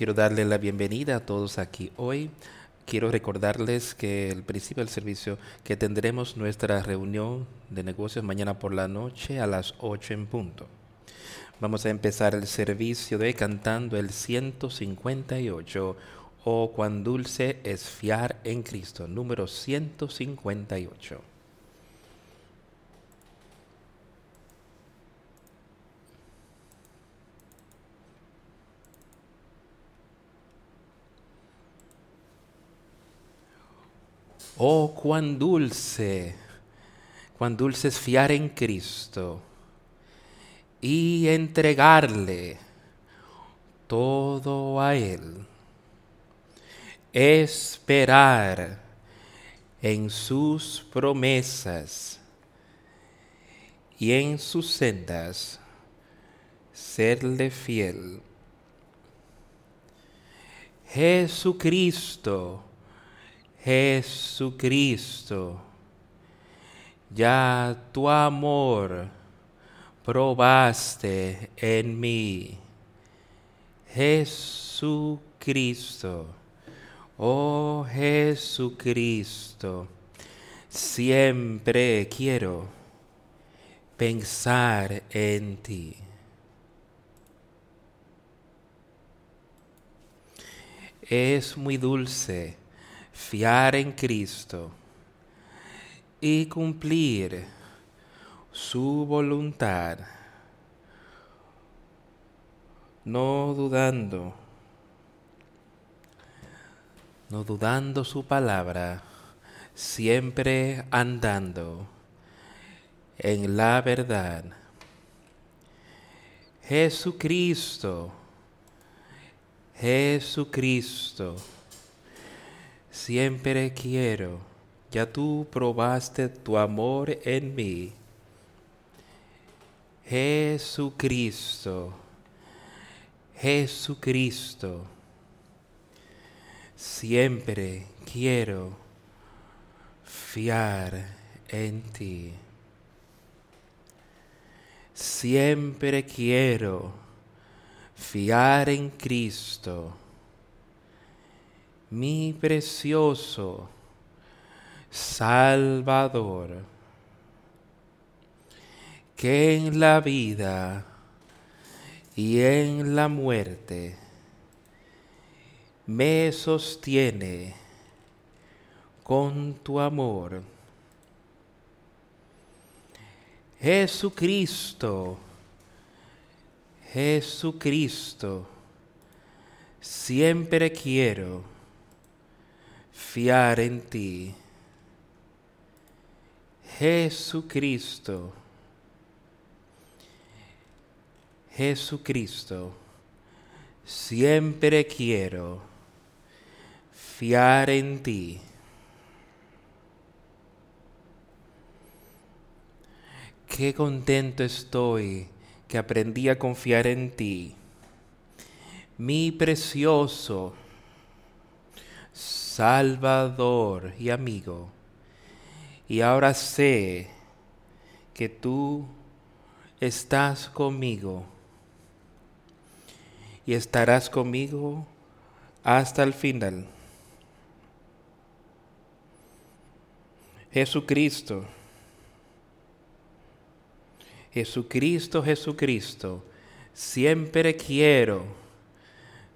Quiero darle la bienvenida a todos aquí hoy. Quiero recordarles que el principio del servicio que tendremos nuestra reunión de negocios mañana por la noche a las 8 en punto. Vamos a empezar el servicio de cantando el 158 o cuán dulce es fiar en Cristo, número 158. Oh, cuán dulce, cuán dulce es fiar en Cristo y entregarle todo a Él. Esperar en sus promesas y en sus sendas serle fiel. Jesucristo Jesucristo, ya tu amor probaste en mí. Jesucristo, oh Jesucristo, siempre quiero pensar en ti. Es muy dulce fiar en Cristo y cumplir su voluntad, no dudando, no dudando su palabra, siempre andando en la verdad. Jesucristo, Jesucristo siempre quiero, ya tú probaste tu amor en mí. Jesucristo, Jesucristo, siempre quiero fiar en ti. Siempre quiero fiar en Cristo mi precioso Salvador, que en la vida y en la muerte me sostiene con tu amor. Jesucristo, Jesucristo, siempre quiero fiar en ti. Jesucristo, Jesucristo, siempre quiero fiar en ti. Qué contento estoy que aprendí a confiar en ti, mi precioso Salvador y amigo. Y ahora sé que tú estás conmigo y estarás conmigo hasta el final. Jesucristo, Jesucristo, Jesucristo, siempre quiero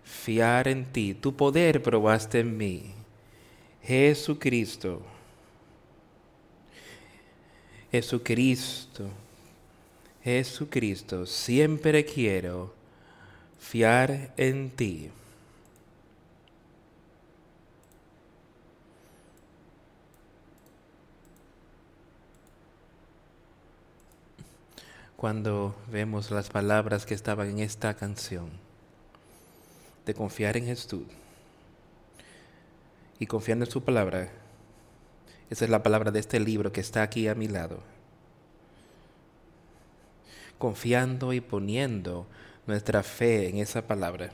fiar en ti. Tu poder probaste en mí. Jesucristo. Jesucristo. Jesucristo, siempre quiero fiar en ti. Cuando vemos las palabras que estaban en esta canción, de confiar en Jesús, y confiando en su palabra. Esa es la palabra de este libro que está aquí a mi lado. Confiando y poniendo nuestra fe en esa palabra.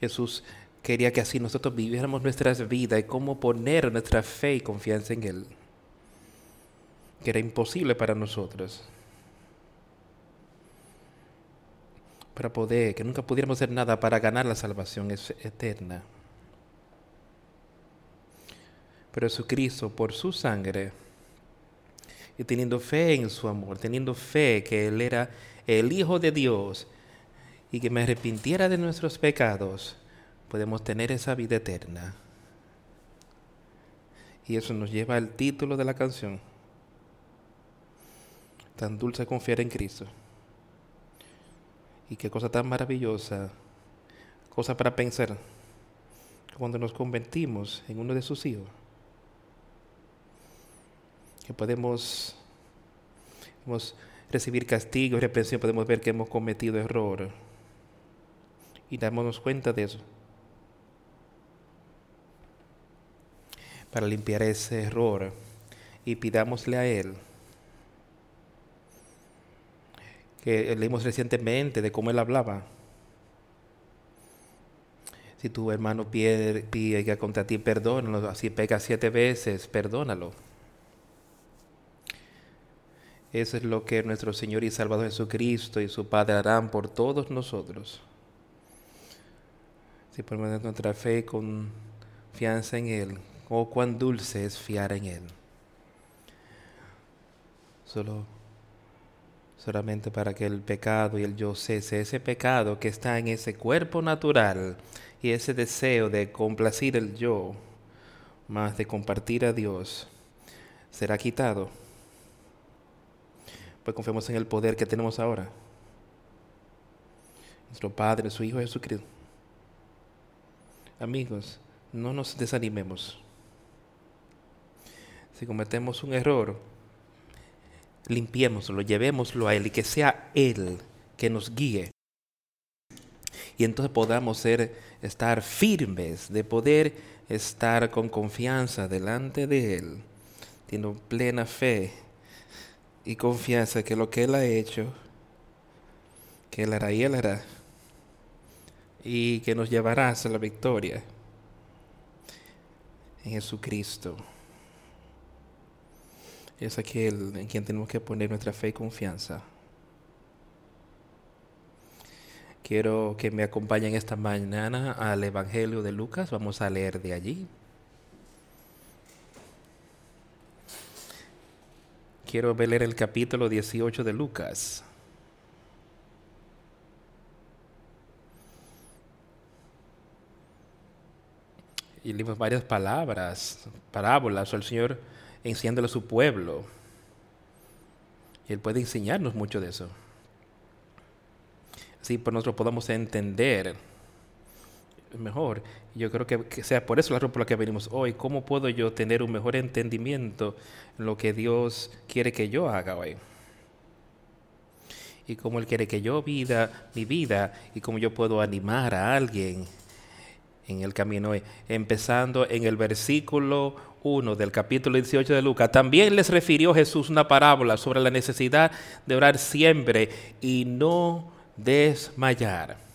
Jesús quería que así nosotros viviéramos nuestras vidas y cómo poner nuestra fe y confianza en Él. Que era imposible para nosotros. Para poder, que nunca pudiéramos hacer nada para ganar la salvación eterna. Pero Jesucristo, por su sangre, y teniendo fe en su amor, teniendo fe que Él era el Hijo de Dios y que me arrepintiera de nuestros pecados, podemos tener esa vida eterna. Y eso nos lleva al título de la canción. Tan dulce confiar en Cristo. Y qué cosa tan maravillosa, cosa para pensar, cuando nos convertimos en uno de sus hijos, que podemos, recibir castigo y reprensión, podemos ver que hemos cometido error y darnos cuenta de eso. Para limpiar ese error y pidámosle a Él leímos recientemente de cómo él hablaba. Si tu hermano pide, pide contra ti, perdónalo. Si pega siete veces, perdónalo. Eso es lo que nuestro Señor y Salvador Jesucristo y su Padre harán por todos nosotros. Si ponemos nuestra fe y confianza en Él, oh cuán dulce es fiar en Él. Solo solamente para que el pecado y el yo cese, ese pecado que está en ese cuerpo natural y ese deseo de complacir el yo, más de compartir a Dios, será quitado. Pues confiamos en el poder que tenemos ahora. Nuestro Padre, su Hijo Jesucristo. Amigos, no nos desanimemos. Si cometemos un error, limpiémoslo, llevémoslo a Él y que sea Él que nos guíe. Y entonces podamos ser, estar firmes, de poder estar con confianza delante de Él, teniendo plena fe y confianza que lo que Él ha hecho, que Él hará y Él hará, y que nos llevará a la victoria en Jesucristo es aquel en quien tenemos que poner nuestra fe y confianza. Quiero que me acompañen esta mañana al Evangelio de Lucas. Vamos a leer de allí. Quiero leer el capítulo 18 de Lucas. Y leímos varias palabras, parábolas, el Señor enseñándole a su pueblo. Y Él puede enseñarnos mucho de eso. Así por nosotros podamos entender mejor. Yo creo que, sea por eso la razón por la que venimos hoy. ¿Cómo puedo yo tener un mejor entendimiento en lo que Dios quiere que yo haga hoy? Y cómo Él quiere que yo vida mi vida y cómo yo puedo animar a alguien en el camino hoy. Empezando en el versículo 1 del capítulo 18 de Lucas, también les refirió Jesús una parábola sobre la necesidad de orar siempre y no desmayar.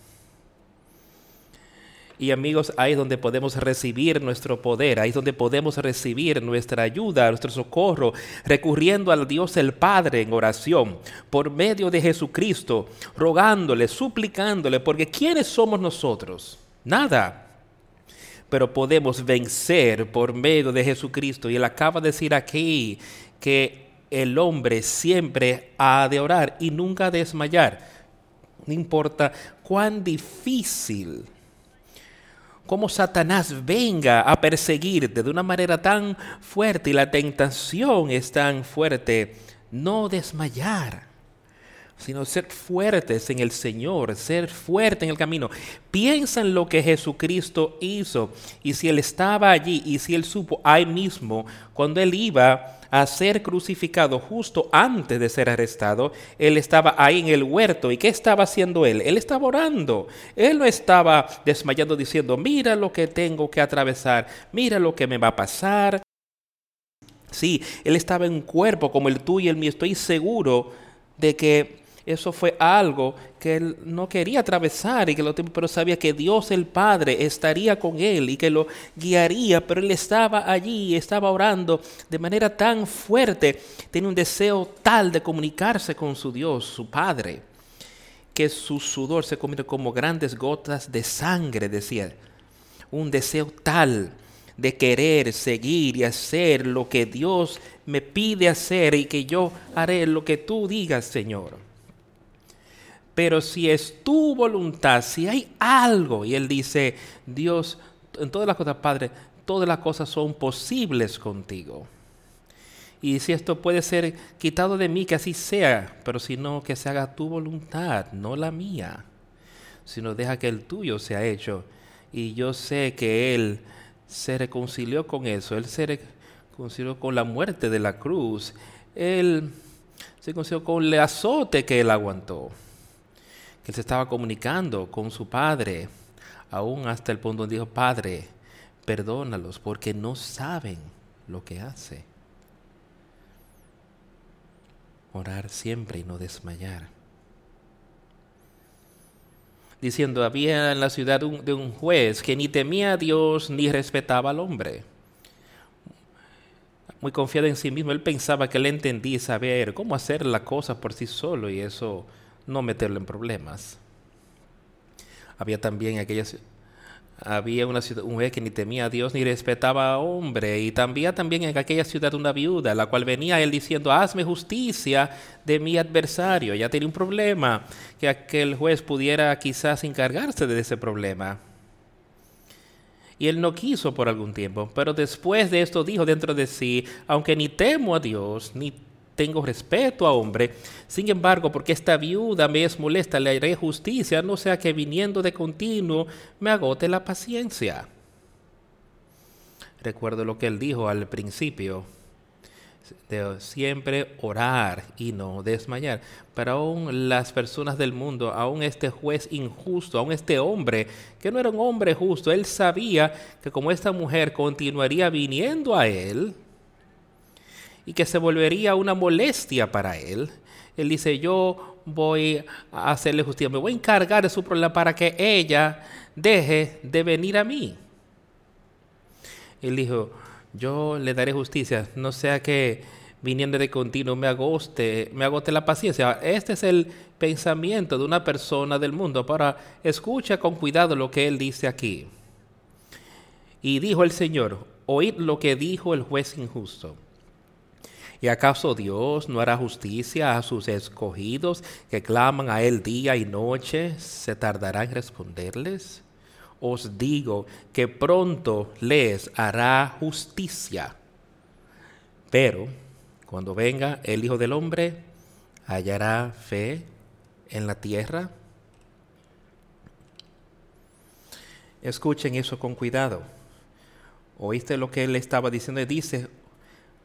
Y amigos, ahí es donde podemos recibir nuestro poder, ahí es donde podemos recibir nuestra ayuda, nuestro socorro, recurriendo al Dios el Padre en oración, por medio de Jesucristo, rogándole, suplicándole, porque ¿quiénes somos nosotros? Nada pero podemos vencer por medio de Jesucristo. Y él acaba de decir aquí que el hombre siempre ha de orar y nunca desmayar. No importa cuán difícil, cómo Satanás venga a perseguirte de una manera tan fuerte y la tentación es tan fuerte, no desmayar sino ser fuertes en el Señor, ser fuerte en el camino. Piensa en lo que Jesucristo hizo y si Él estaba allí y si Él supo ahí mismo, cuando Él iba a ser crucificado justo antes de ser arrestado, Él estaba ahí en el huerto. ¿Y qué estaba haciendo Él? Él estaba orando. Él no estaba desmayando diciendo, mira lo que tengo que atravesar, mira lo que me va a pasar. Sí, Él estaba en cuerpo como el tuyo y el mío. Estoy seguro de que eso fue algo que él no quería atravesar y que lo pero sabía que Dios el Padre estaría con él y que lo guiaría, pero él estaba allí, estaba orando de manera tan fuerte, tenía un deseo tal de comunicarse con su Dios, su Padre, que su sudor se convierte como grandes gotas de sangre, decía. Un deseo tal de querer seguir y hacer lo que Dios me pide hacer y que yo haré lo que tú digas, Señor. Pero si es tu voluntad, si hay algo, y él dice, Dios, en todas las cosas, Padre, todas las cosas son posibles contigo. Y si esto puede ser quitado de mí, que así sea, pero si no, que se haga tu voluntad, no la mía, sino deja que el tuyo sea hecho. Y yo sé que Él se reconcilió con eso, Él se reconcilió con la muerte de la cruz, Él se reconcilió con el azote que Él aguantó, Él se estaba comunicando con su Padre, aún hasta el punto donde dijo, Padre, perdónalos porque no saben lo que hace orar siempre y no desmayar. Diciendo, había en la ciudad de un juez que ni temía a Dios ni respetaba al hombre. Muy confiado en sí mismo, él pensaba que él entendía saber cómo hacer la cosa por sí solo y eso no meterlo en problemas. Había también aquellas había una ciudad, un que ni temía a Dios ni respetaba a hombre. Y también, también en aquella ciudad una viuda, la cual venía él diciendo, hazme justicia de mi adversario. Ya tenía un problema, que aquel juez pudiera quizás encargarse de ese problema. Y él no quiso por algún tiempo, pero después de esto dijo dentro de sí, aunque ni temo a Dios, ni tengo respeto a hombre. Sin embargo, porque esta viuda me es molesta, le haré justicia, no sea que viniendo de continuo me agote la paciencia. Recuerdo lo que él dijo al principio, de siempre orar y no desmayar. Pero aún las personas del mundo, aún este juez injusto, aún este hombre, que no era un hombre justo, él sabía que como esta mujer continuaría viniendo a él, y que se volvería una molestia para él. Él dice, yo voy a hacerle justicia, me voy a encargar de su problema para que ella deje de venir a mí. Él dijo, yo le daré justicia, no sea que viniendo de continuo me agoste, me agote la paciencia. Este es el pensamiento de una persona del mundo. Para escucha con cuidado lo que él dice aquí. Y dijo el Señor, oíd lo que dijo el juez injusto. ¿Y acaso Dios no hará justicia a sus escogidos que claman a Él día y noche? ¿Se tardará en responderles? Os digo que pronto les hará justicia. Pero cuando venga el Hijo del Hombre, hallará fe en la tierra. Escuchen eso con cuidado. ¿Oíste lo que él estaba diciendo? Dice,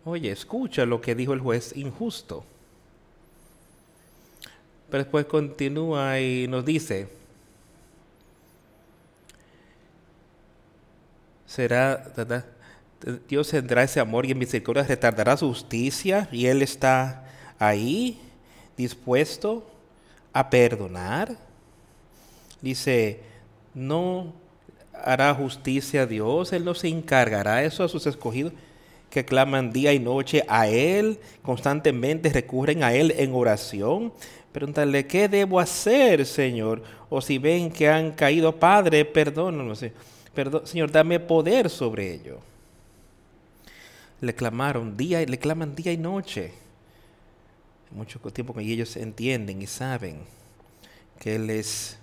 Oye, escucha lo que dijo el juez injusto. Pero después continúa y nos dice, será, Dios tendrá ese amor y misericordia, retardará su justicia y Él está ahí dispuesto a perdonar. Dice, no hará justicia a Dios, Él no se encargará eso a sus escogidos que claman día y noche a Él, constantemente recurren a Él en oración. Pregúntale, ¿qué debo hacer, Señor? O si ven que han caído, Padre, perdónanos. Perdón, Señor, dame poder sobre ello. Le clamaron día, le claman día y noche. Mucho tiempo que ellos entienden y saben que Él es,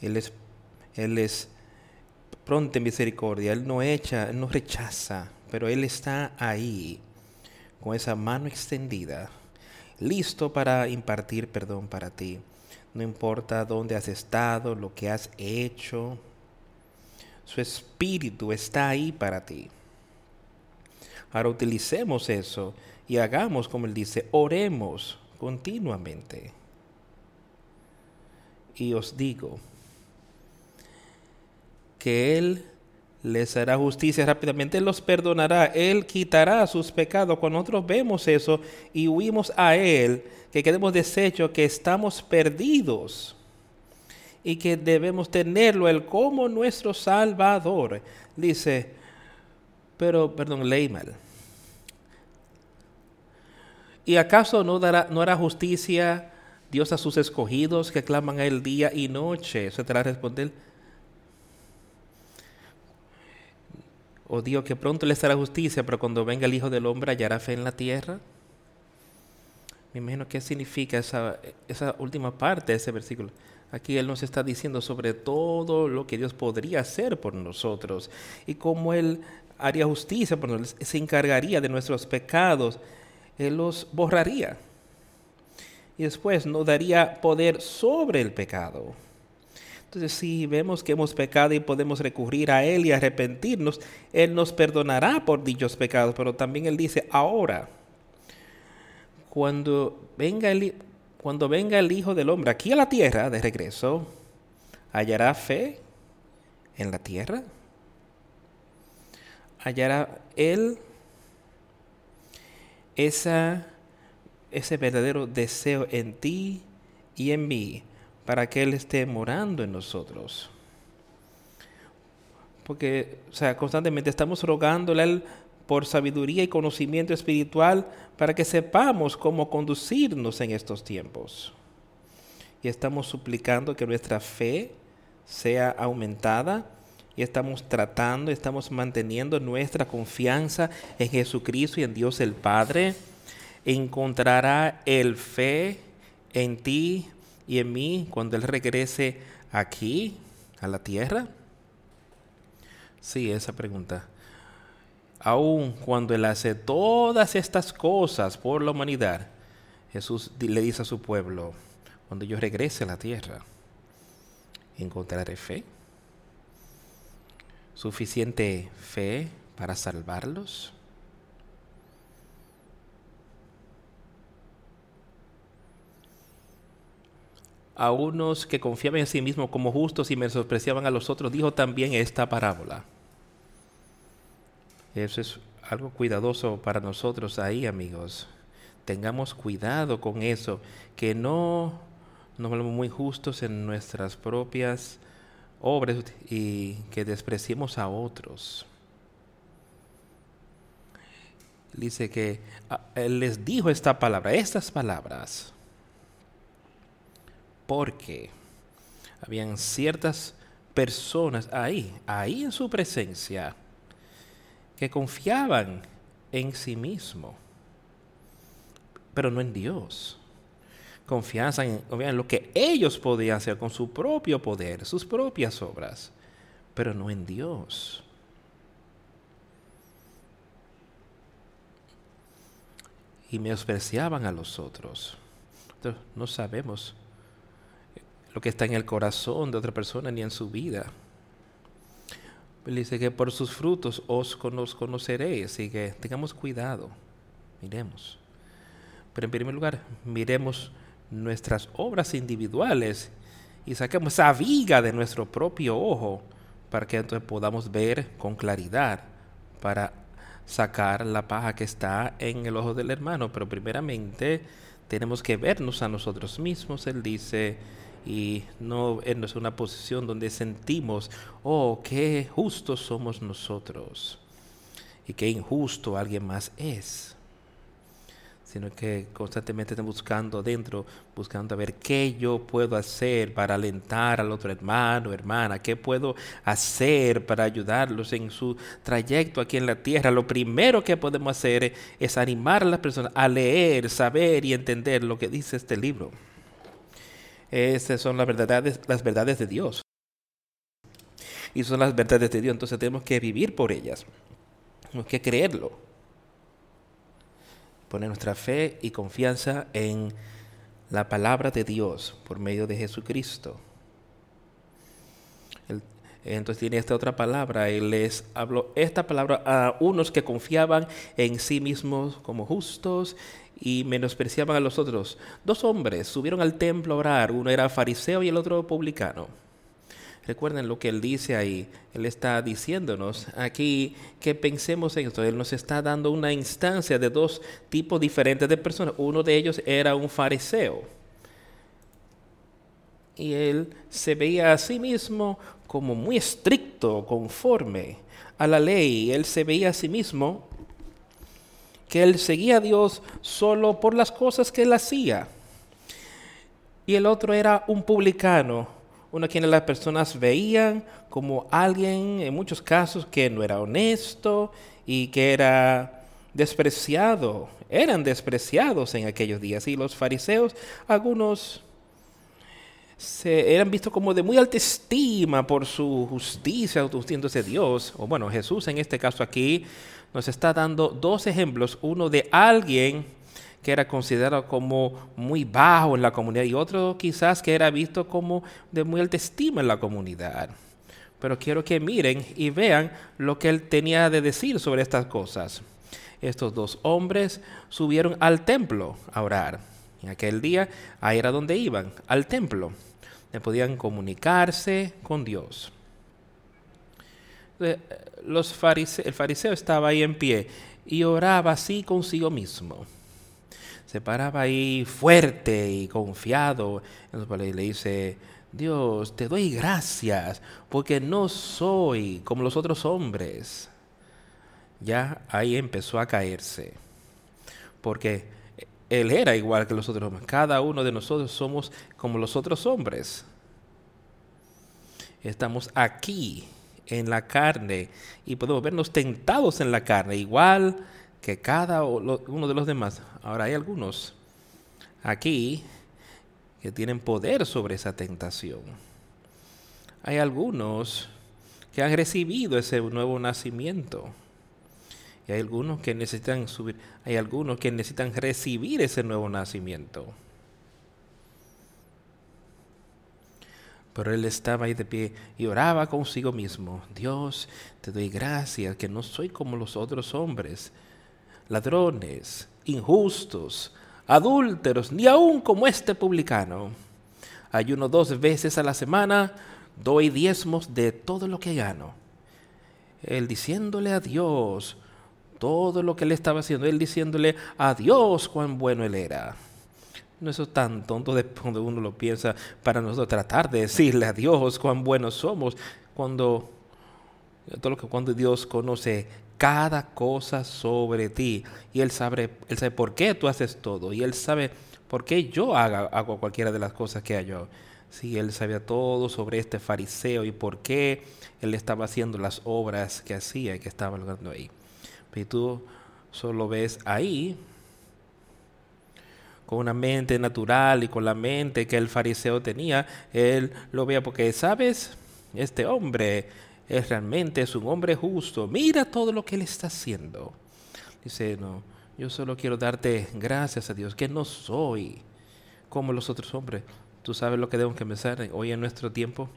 Él es, Él es pronta en misericordia. Él no echa, Él no rechaza, pero Él está ahí con esa mano extendida, listo para impartir perdón para ti. No importa dónde has estado, lo que has hecho, su espíritu está ahí para ti. Ahora utilicemos eso y hagamos como Él dice, oremos continuamente. Y os digo, que Él les hará justicia rápidamente, los perdonará, Él quitará sus pecados. Cuando nosotros vemos eso y huimos a Él, que quedemos deshechos, que estamos perdidos y que debemos tenerlo Él como nuestro Salvador. Dice, pero, perdón, leí mal. ¿Y acaso no, dará, no hará justicia Dios a sus escogidos que claman a él día y noche. Eso te la responder. O Dios que pronto le estará justicia, pero cuando venga el Hijo del Hombre hallará fe en la tierra. Me imagino qué significa esa, esa última parte de ese versículo. Aquí Él nos está diciendo sobre todo lo que Dios podría hacer por nosotros y cómo Él haría justicia por nosotros, se encargaría de nuestros pecados, Él los borraría y después nos daría poder sobre el pecado. Entonces, si vemos que hemos pecado y podemos recurrir a Él y arrepentirnos, Él nos perdonará por dichos pecados, pero también Él dice, ahora, cuando venga el, cuando venga el Hijo del Hombre aquí a la tierra de regreso, ¿hallará fe en la tierra? ¿Hallará Él esa ese verdadero deseo en ti y en mí para que Él esté morando en nosotros. Porque, o sea, constantemente estamos rogándole a Él por sabiduría y conocimiento espiritual para que sepamos cómo conducirnos en estos tiempos. Y estamos suplicando que nuestra fe sea aumentada y estamos tratando, estamos manteniendo nuestra confianza en Jesucristo y en Dios el Padre encontrará el fe en ti y en mí cuando Él regrese aquí, a la tierra? Sí, esa pregunta. Aún cuando Él hace todas estas cosas por la humanidad, Jesús le dice a su pueblo, cuando yo regrese a la tierra, ¿encontraré fe? ¿Suficiente fe para salvarlos? A unos que confiaban en sí mismos como justos y menospreciaban a los otros, dijo también esta parábola. Eso es algo cuidadoso para nosotros ahí, amigos. Tengamos cuidado con eso, que no nos volvamos muy justos en nuestras propias obras y que despreciemos a otros. Dice que ah, les dijo esta palabra, estas palabras porque habían ciertas personas ahí, ahí en su presencia, que confiaban en sí mismo, pero no en Dios. Confianza en, lo que ellos podían hacer con su propio poder, sus propias obras, pero no en Dios. Y menospreciaban a los otros. Entonces, no sabemos lo que está en el corazón de otra persona ni en su vida. Él dice que por sus frutos os conoceréis, así que tengamos cuidado, miremos. Pero en primer lugar, miremos nuestras obras individuales y saquemos esa viga de nuestro propio ojo para que entonces podamos ver con claridad para sacar la paja que está en el ojo del hermano. Pero primeramente tenemos que vernos a nosotros mismos. Él dice, y no es una posición donde sentimos, oh, qué justos somos nosotros y qué injusto alguien más es, sino que constantemente estamos buscando dentro, buscando a ver qué yo puedo hacer para alentar al otro hermano, hermana, qué puedo hacer para ayudarlos en su trayecto aquí en la tierra. Lo primero que podemos hacer es animar a las personas a leer, saber y entender lo que dice este libro. Esas son las verdades, las verdades de Dios. Y son las verdades de Dios. Entonces tenemos que vivir por ellas. Tenemos que creerlo. Poner nuestra fe y confianza en la palabra de Dios por medio de Jesucristo. Entonces tiene esta otra palabra. Él les habló esta palabra a unos que confiaban en sí mismos como justos y menospreciaban a los otros. Dos hombres subieron al templo a orar, uno era fariseo y el otro publicano. Recuerden lo que él dice ahí. Él está diciéndonos aquí que pensemos en esto. Él nos está dando una instancia de dos tipos diferentes de personas. Uno de ellos era un fariseo. Y él se veía a sí mismo como muy estricto, conforme a la ley. Él se veía a sí mismo que él seguía a Dios solo por las cosas que él hacía. y el otro era un publicano, uno a quien las personas veían como alguien, en muchos casos, que no era honesto y que era despreciado. Eran despreciados en aquellos días. Y los fariseos, algunos se eran vistos como de muy alta estima por su justicia, de Dios, o bueno, Jesús en este caso aquí nos está dando dos ejemplos, uno de alguien que era considerado como muy bajo en la comunidad y otro quizás que era visto como de muy alta estima en la comunidad. Pero quiero que miren y vean lo que él tenía de decir sobre estas cosas. Estos dos hombres subieron al templo a orar. En aquel día, ahí era donde iban, al templo podían comunicarse con Dios. Los el fariseo estaba ahí en pie y oraba así consigo mismo. Se paraba ahí fuerte y confiado. Y le dice, Dios, te doy gracias porque no soy como los otros hombres. Ya ahí empezó a caerse. Porque él era igual que los otros hombres. Cada uno de nosotros somos como los otros hombres. Estamos aquí en la carne y podemos vernos tentados en la carne, igual que cada uno de los demás. Ahora hay algunos aquí que tienen poder sobre esa tentación. Hay algunos que han recibido ese nuevo nacimiento hay algunos que necesitan subir, hay algunos que necesitan recibir ese nuevo nacimiento. Pero él estaba ahí de pie y oraba consigo mismo. Dios, te doy gracias que no soy como los otros hombres, ladrones, injustos, adúlteros, ni aun como este publicano. Ayuno dos veces a la semana, doy diezmos de todo lo que gano. Él diciéndole a Dios, todo lo que él estaba haciendo, él diciéndole a Dios cuán bueno él era. No es tan tonto de cuando uno lo piensa para nosotros tratar de decirle a Dios cuán buenos somos cuando todo lo que cuando Dios conoce cada cosa sobre ti y él sabe él sabe por qué tú haces todo y él sabe por qué yo haga, hago cualquiera de las cosas que hago. Sí, él sabía todo sobre este fariseo y por qué él estaba haciendo las obras que hacía y que estaba logrando ahí. Y tú solo ves ahí con una mente natural y con la mente que el fariseo tenía, él lo veía porque, ¿sabes? Este hombre es realmente es un hombre justo. Mira todo lo que él está haciendo. Dice, no, yo solo quiero darte gracias a Dios, que no soy como los otros hombres. Tú sabes lo que debo que pensar hoy en nuestro tiempo.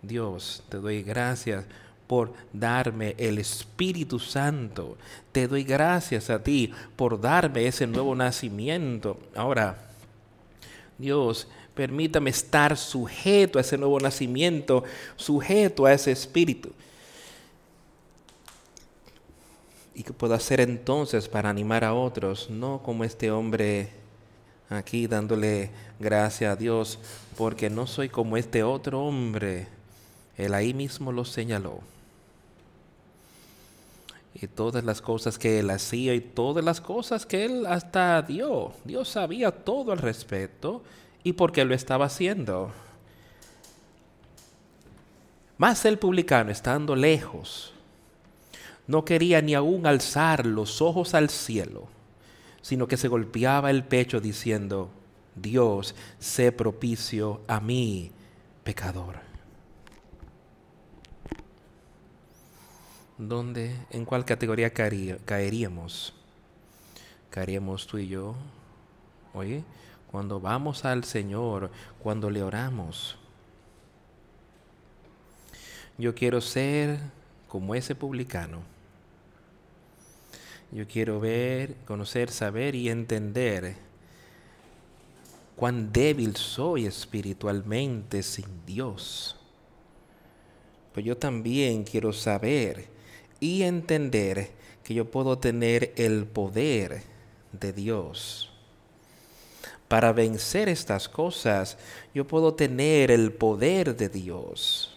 Dios, te doy gracias por darme el Espíritu Santo. Te doy gracias a ti por darme ese nuevo nacimiento. Ahora, Dios, permítame estar sujeto a ese nuevo nacimiento, sujeto a ese Espíritu. ¿Y qué puedo hacer entonces para animar a otros? No como este hombre aquí dándole gracias a Dios, porque no soy como este otro hombre. Él ahí mismo lo señaló y todas las cosas que él hacía y todas las cosas que él hasta dio. Dios sabía todo al respecto y por qué lo estaba haciendo. Más el publicano, estando lejos, no quería ni aún alzar los ojos al cielo, sino que se golpeaba el pecho diciendo, Dios, sé propicio a mí, pecador. ¿Dónde, en cuál categoría caeríamos? Caeríamos tú y yo. Oye, cuando vamos al Señor, cuando le oramos. Yo quiero ser como ese publicano. Yo quiero ver, conocer, saber y entender cuán débil soy espiritualmente sin Dios. Pero yo también quiero saber y entender que yo puedo tener el poder de Dios. Para vencer estas cosas, yo puedo tener el poder de Dios.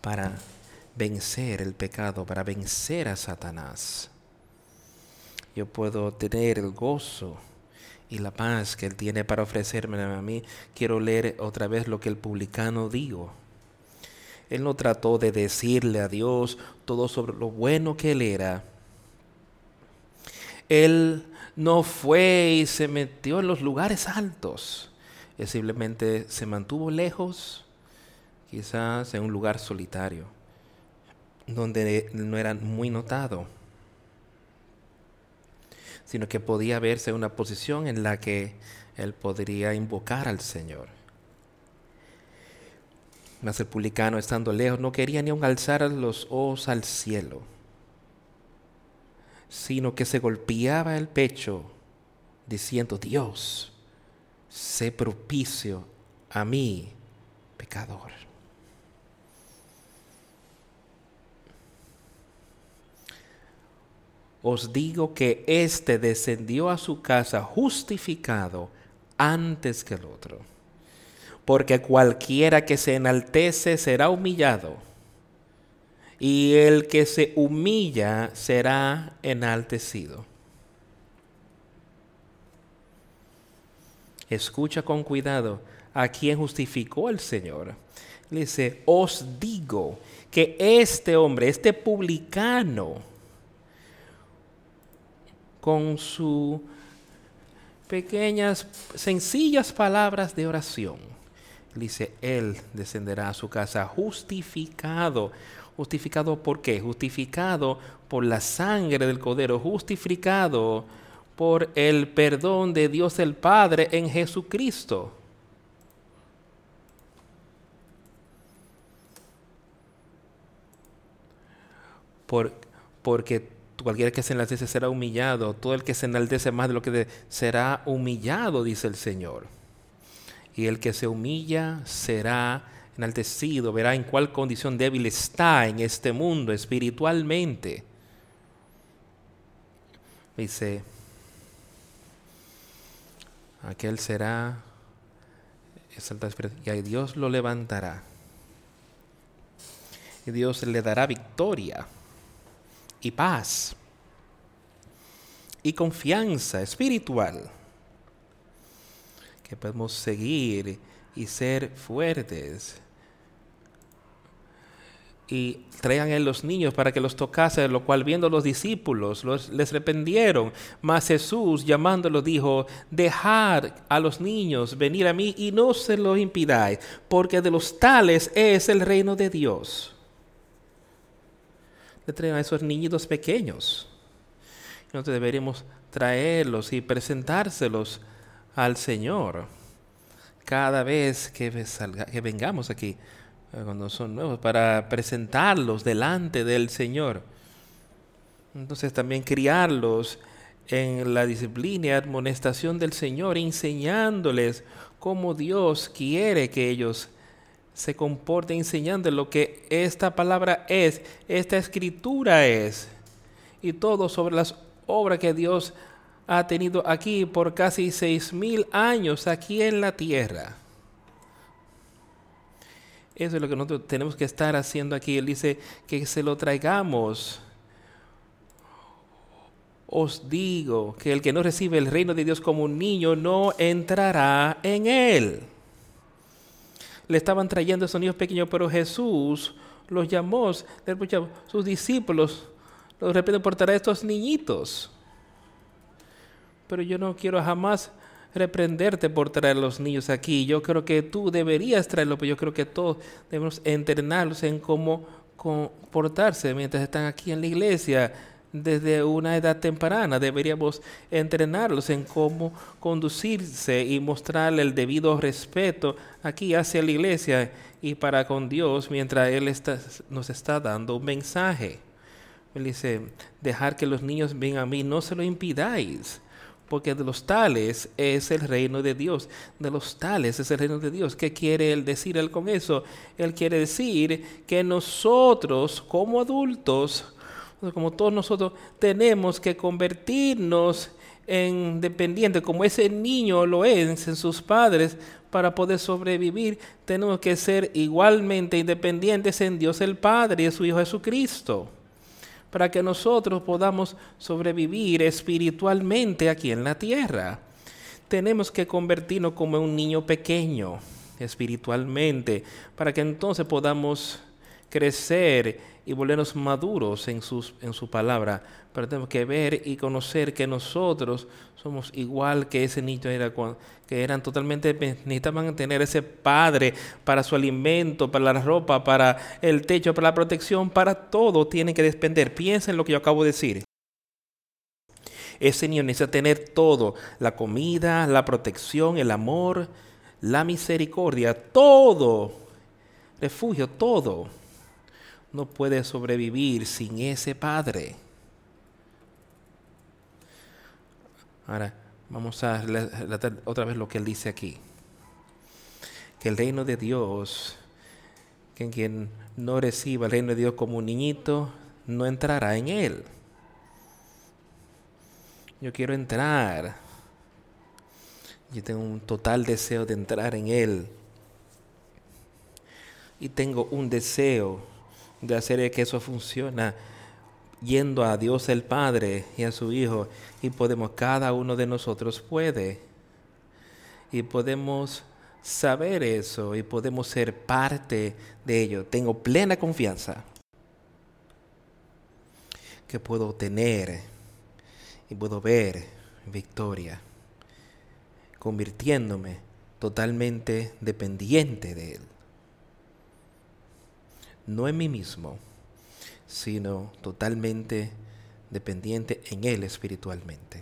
Para vencer el pecado, para vencer a Satanás. Yo puedo tener el gozo y la paz que Él tiene para ofrecerme a mí, quiero leer otra vez lo que el publicano dijo. Él no trató de decirle a Dios todo sobre lo bueno que Él era. Él no fue y se metió en los lugares altos. Él simplemente se mantuvo lejos, quizás en un lugar solitario, donde no era muy notado sino que podía verse en una posición en la que él podría invocar al Señor. Mas el publicano, estando lejos, no quería ni aun alzar los ojos al cielo, sino que se golpeaba el pecho, diciendo, Dios, sé propicio a mí, pecador. os digo que éste descendió a su casa justificado antes que el otro. Porque cualquiera que se enaltece será humillado, y el que se humilla será enaltecido. Escucha con cuidado a quien justificó el Señor. Dice, os digo que este hombre, este publicano, con sus pequeñas, sencillas palabras de oración. Dice, Él descenderá a su casa justificado. ¿Justificado por qué? Justificado por la sangre del Cordero, justificado por el perdón de Dios el Padre en Jesucristo. Por, porque cualquiera que se enaltece será humillado, todo el que se enaltece más de lo que será humillado, dice el Señor. Y el que se humilla será enaltecido, verá en cuál condición débil está en este mundo espiritualmente. Dice, aquel será y Dios lo levantará. Y Dios le dará victoria y paz y confianza espiritual que podemos seguir y ser fuertes. Y traigan a los niños para que los tocase, lo cual viendo los discípulos les arrependieron. Mas Jesús llamándolos dijo, dejad a los niños venir a mí y no se los impidáis, porque de los tales es el reino de Dios le traen a esos niñitos pequeños. Nosotros deberíamos traerlos y presentárselos al Señor cada vez que, vengamos aquí, eh, cuando son nuevos, para presentarlos delante del Señor. Entonces también criarlos en la disciplina y admonestación del Señor, enseñándoles cómo Dios quiere que ellos se comporte enseñando lo que esta palabra es, esta escritura es, y todo sobre las obras que Dios ha tenido aquí por casi seis mil años aquí en la tierra. Eso es lo que nosotros tenemos que estar haciendo aquí. Él dice que se lo traigamos. Os digo que el que no recibe el reino de Dios como un niño no entrará en él le estaban trayendo esos niños pequeños, pero Jesús los llamó, sus discípulos, los repiten por traer estos niñitos. Pero yo no quiero jamás reprenderte por traer los niños aquí. Yo creo que tú deberías traerlos, pero yo creo que todos debemos entrenarlos en cómo comportarse mientras están aquí en la iglesia desde una edad temprana. Deberíamos entrenarlos en cómo conducirse y mostrarle el debido respeto aquí hacia la iglesia y para con Dios mientras Él nos está dando un mensaje. Él dice, dejar que los niños vengan a mí, no se lo impidáis, porque de los tales es el reino de Dios. De los tales es el reino de Dios. ¿Qué quiere él decir él con eso? Él quiere decir que nosotros como adultos como todos nosotros, tenemos que convertirnos en dependientes, como ese niño lo es en sus padres, para poder sobrevivir, tenemos que ser igualmente independientes en Dios el Padre y en su Hijo Jesucristo, para que nosotros podamos sobrevivir espiritualmente aquí en la tierra. tenemos que convertirnos como un niño pequeño espiritualmente para que entonces podamos crecer y volvernos maduros en, sus, en su palabra. Pero tenemos que ver y conocer que nosotros somos igual que ese niño era que eran totalmente necesitaban tener ese padre para su alimento, para la ropa, para el techo, para la protección, para todo tienen que depender. Piensen en lo que yo acabo de decir. Ese niño necesita tener todo, la comida, la protección, el amor, la misericordia, todo, refugio, todo. No puede sobrevivir sin ese Padre. Ahora, vamos a otra vez lo que él dice aquí. Que el reino de Dios, que quien no reciba el reino de Dios como un niñito, no entrará en él. Yo quiero entrar. Yo tengo un total deseo de entrar en Él. Y tengo un deseo de hacer que eso funcione yendo a Dios el Padre y a su Hijo. Y podemos, cada uno de nosotros puede. Y podemos saber eso y podemos ser parte de ello. Tengo plena confianza que puedo tener y puedo ver victoria, convirtiéndome totalmente dependiente de Él. No en mí mismo, sino totalmente dependiente en Él espiritualmente.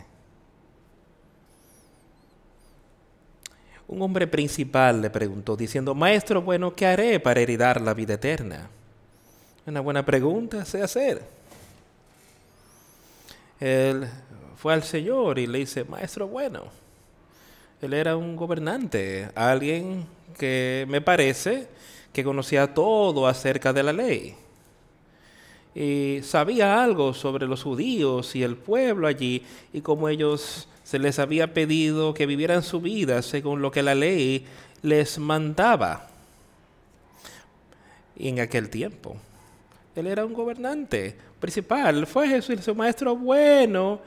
Un hombre principal le preguntó diciendo, Maestro, bueno, ¿qué haré para heredar la vida eterna? Una buena pregunta, sé hacer. Él fue al Señor y le dice, maestro bueno. Él era un gobernante, alguien que me parece que conocía todo acerca de la ley. Y sabía algo sobre los judíos y el pueblo allí y cómo ellos se les había pedido que vivieran su vida según lo que la ley les mandaba en aquel tiempo. Él era un gobernante principal, fue Jesús, su maestro bueno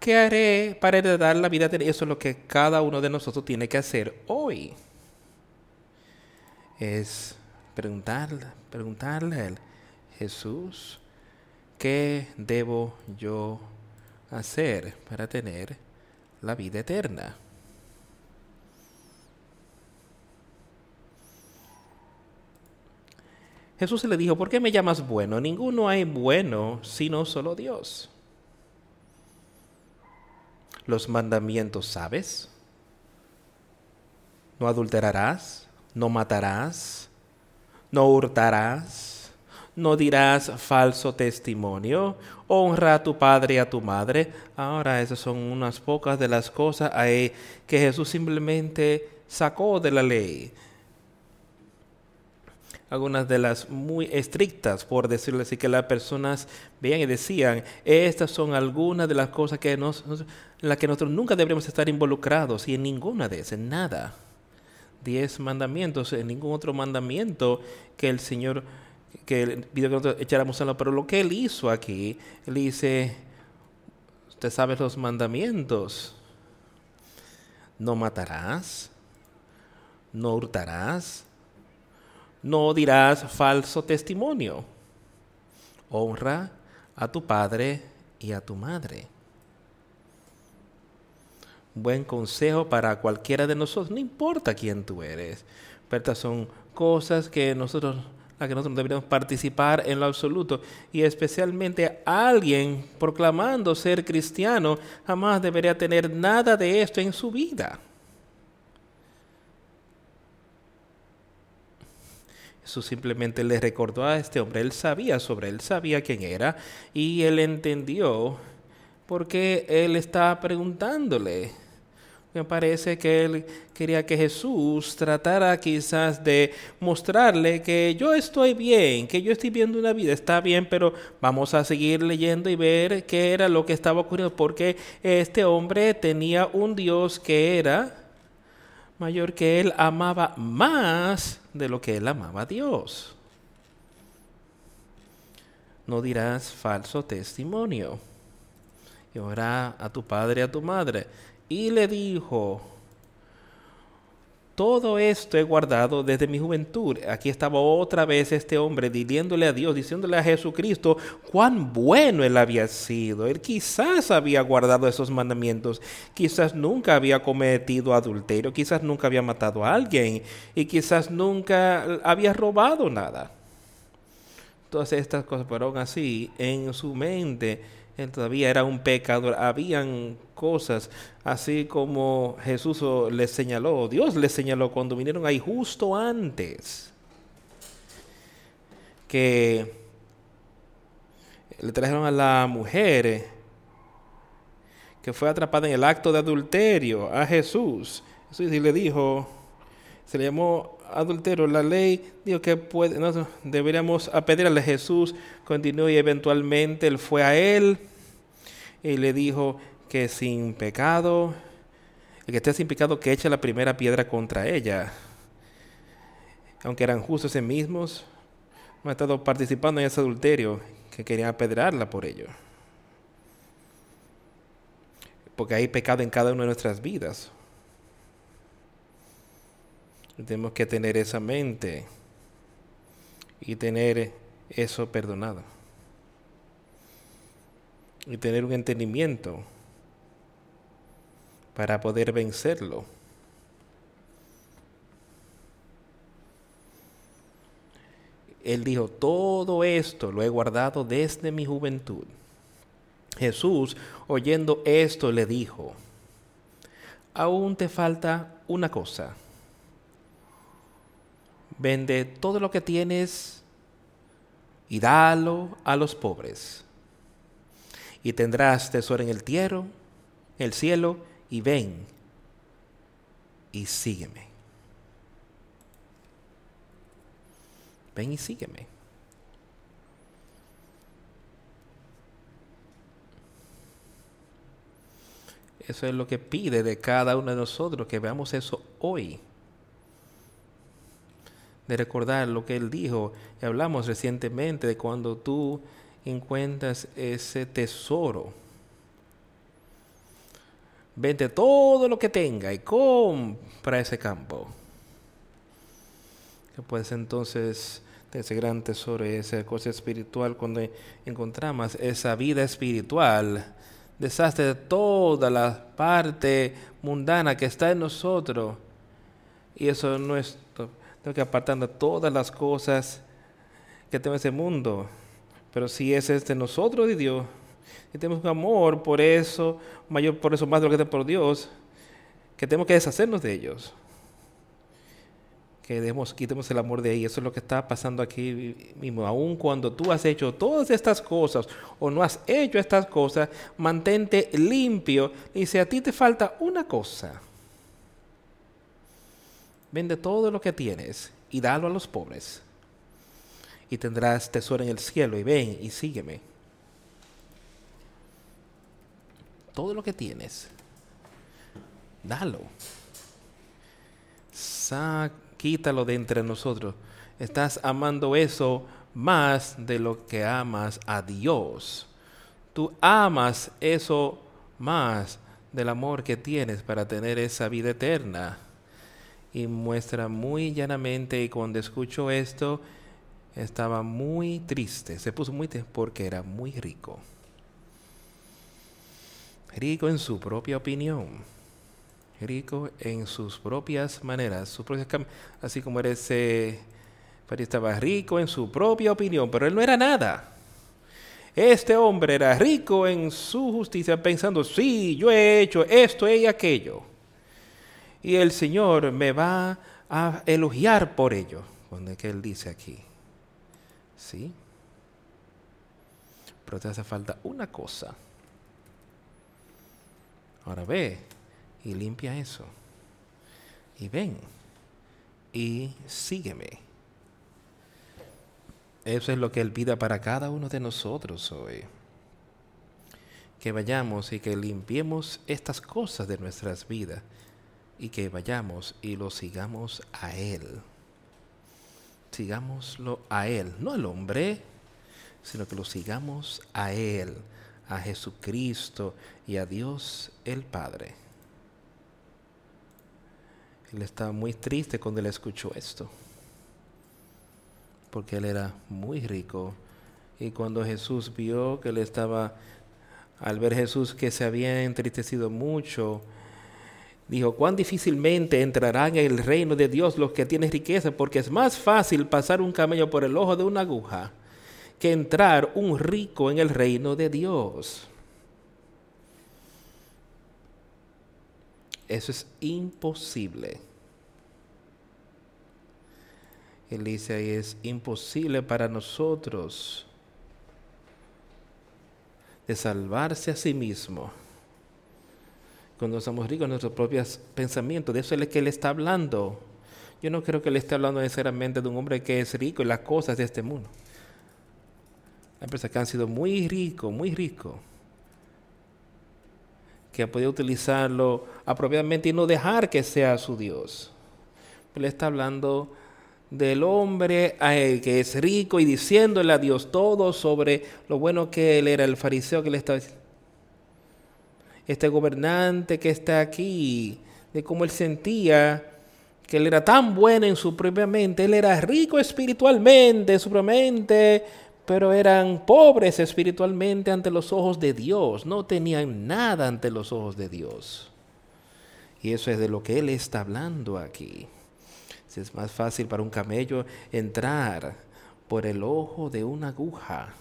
¿Qué haré para heredar la vida eterna? Eso es lo que cada uno de nosotros tiene que hacer hoy. Es preguntarle, preguntarle a él, Jesús, ¿qué debo yo hacer para tener la vida eterna? Jesús le dijo, ¿por qué me llamas bueno? Ninguno hay bueno sino solo Dios los mandamientos sabes? No adulterarás, no matarás, no hurtarás, no dirás falso testimonio, honra a tu padre y a tu madre. Ahora esas son unas pocas de las cosas que Jesús simplemente sacó de la ley algunas de las muy estrictas, por decirlo así, que las personas veían y decían, estas son algunas de las cosas que nos, en las que nosotros nunca deberíamos estar involucrados y en ninguna de esas, nada. Diez mandamientos, en ningún otro mandamiento que el Señor, que pidió que nosotros echáramos a la, pero lo que Él hizo aquí, Él dice, usted sabe los mandamientos, no matarás, no hurtarás, no dirás falso testimonio. Honra a tu padre y a tu madre. Buen consejo para cualquiera de nosotros, no importa quién tú eres. Pero estas son cosas que nosotros, las que nosotros deberíamos participar en lo absoluto. Y especialmente alguien proclamando ser cristiano jamás debería tener nada de esto en su vida. Jesús simplemente le recordó a este hombre, él sabía sobre él, sabía quién era y él entendió por qué él estaba preguntándole. Me parece que él quería que Jesús tratara quizás de mostrarle que yo estoy bien, que yo estoy viendo una vida, está bien, pero vamos a seguir leyendo y ver qué era lo que estaba ocurriendo, porque este hombre tenía un Dios que era mayor que él amaba más de lo que él amaba a Dios. No dirás falso testimonio. Y a tu padre y a tu madre. Y le dijo, todo esto he guardado desde mi juventud. Aquí estaba otra vez este hombre diciéndole a Dios, diciéndole a Jesucristo cuán bueno él había sido. Él quizás había guardado esos mandamientos, quizás nunca había cometido adulterio, quizás nunca había matado a alguien y quizás nunca había robado nada. Todas estas cosas, aún así, en su mente, él todavía era un pecador. Habían cosas, así como Jesús les señaló, Dios les señaló cuando vinieron ahí justo antes, que le trajeron a la mujer que fue atrapada en el acto de adulterio a Jesús. Jesús le dijo, se le llamó adulterio. La ley dijo que puede, no, deberíamos pedirle a Jesús, continuó y eventualmente él fue a él y le dijo que sin pecado, el que esté sin pecado que eche la primera piedra contra ella. Aunque eran justos en mismos, no ha estado participando en ese adulterio que querían apedrarla por ello. Porque hay pecado en cada una de nuestras vidas. tenemos que tener esa mente y tener eso perdonado y tener un entendimiento para poder vencerlo. Él dijo, todo esto lo he guardado desde mi juventud. Jesús, oyendo esto, le dijo, aún te falta una cosa. Vende todo lo que tienes y dalo a los pobres y tendrás tesoro en el tierra, el cielo, y ven y sígueme. Ven y sígueme. Eso es lo que pide de cada uno de nosotros, que veamos eso hoy. De recordar lo que Él dijo. Y hablamos recientemente de cuando tú encuentras ese tesoro. Vende todo lo que tenga y compra ese campo. Que puedes entonces de ese gran tesoro y esa cosa espiritual cuando encontramos esa vida espiritual desastre de toda la parte mundana que está en nosotros y eso no es tengo que apartando todas las cosas que tengo en ese mundo pero si es de nosotros de Dios, y tenemos un amor por eso, mayor por eso más de lo que está por Dios, que tenemos que deshacernos de ellos. Que demos, quitemos el amor de ahí. Eso es lo que está pasando aquí mismo. Aun cuando tú has hecho todas estas cosas o no has hecho estas cosas, mantente limpio. Y si a ti te falta una cosa, vende todo lo que tienes y dalo a los pobres y tendrás tesoro en el cielo y ven y sígueme. Todo lo que tienes, dalo. Sa quítalo de entre nosotros. Estás amando eso más de lo que amas a Dios. Tú amas eso más del amor que tienes para tener esa vida eterna. Y muestra muy llanamente, y cuando escucho esto, estaba muy triste, se puso muy triste porque era muy rico. Rico en su propia opinión, rico en sus propias maneras, sus propias así como era ese estaba rico en su propia opinión, pero él no era nada. Este hombre era rico en su justicia, pensando, sí, yo he hecho esto y aquello. Y el Señor me va a elogiar por ello, cuando que él dice aquí. ¿Sí? Pero te hace falta una cosa. Ahora ve y limpia eso. Y ven y sígueme. Eso es lo que Él pide para cada uno de nosotros hoy. Que vayamos y que limpiemos estas cosas de nuestras vidas y que vayamos y lo sigamos a Él sigámoslo a Él, no al hombre, sino que lo sigamos a Él, a Jesucristo y a Dios el Padre. Él estaba muy triste cuando él escuchó esto, porque él era muy rico. Y cuando Jesús vio que él estaba, al ver Jesús que se había entristecido mucho, dijo, cuán difícilmente entrarán en el reino de Dios los que tienen riqueza, porque es más fácil pasar un camello por el ojo de una aguja que entrar un rico en el reino de Dios. Eso es imposible. Él dice es imposible para nosotros de salvarse a sí mismo. Cuando somos ricos en nuestros propios pensamientos, de eso es lo que Él está hablando. Yo no creo que Él esté hablando necesariamente de un hombre que es rico en las cosas de este mundo. Hay personas que han sido muy ricos, muy ricos que podido utilizarlo apropiadamente y no dejar que sea su Dios. Él está hablando del hombre que es rico y diciéndole a Dios todo sobre lo bueno que él era, el fariseo que le estaba diciendo. Este gobernante que está aquí, de cómo él sentía que él era tan bueno en su propia mente, él era rico espiritualmente, en su propia mente, pero eran pobres espiritualmente ante los ojos de Dios, no tenían nada ante los ojos de Dios. Y eso es de lo que Él está hablando aquí. Si es más fácil para un camello entrar por el ojo de una aguja.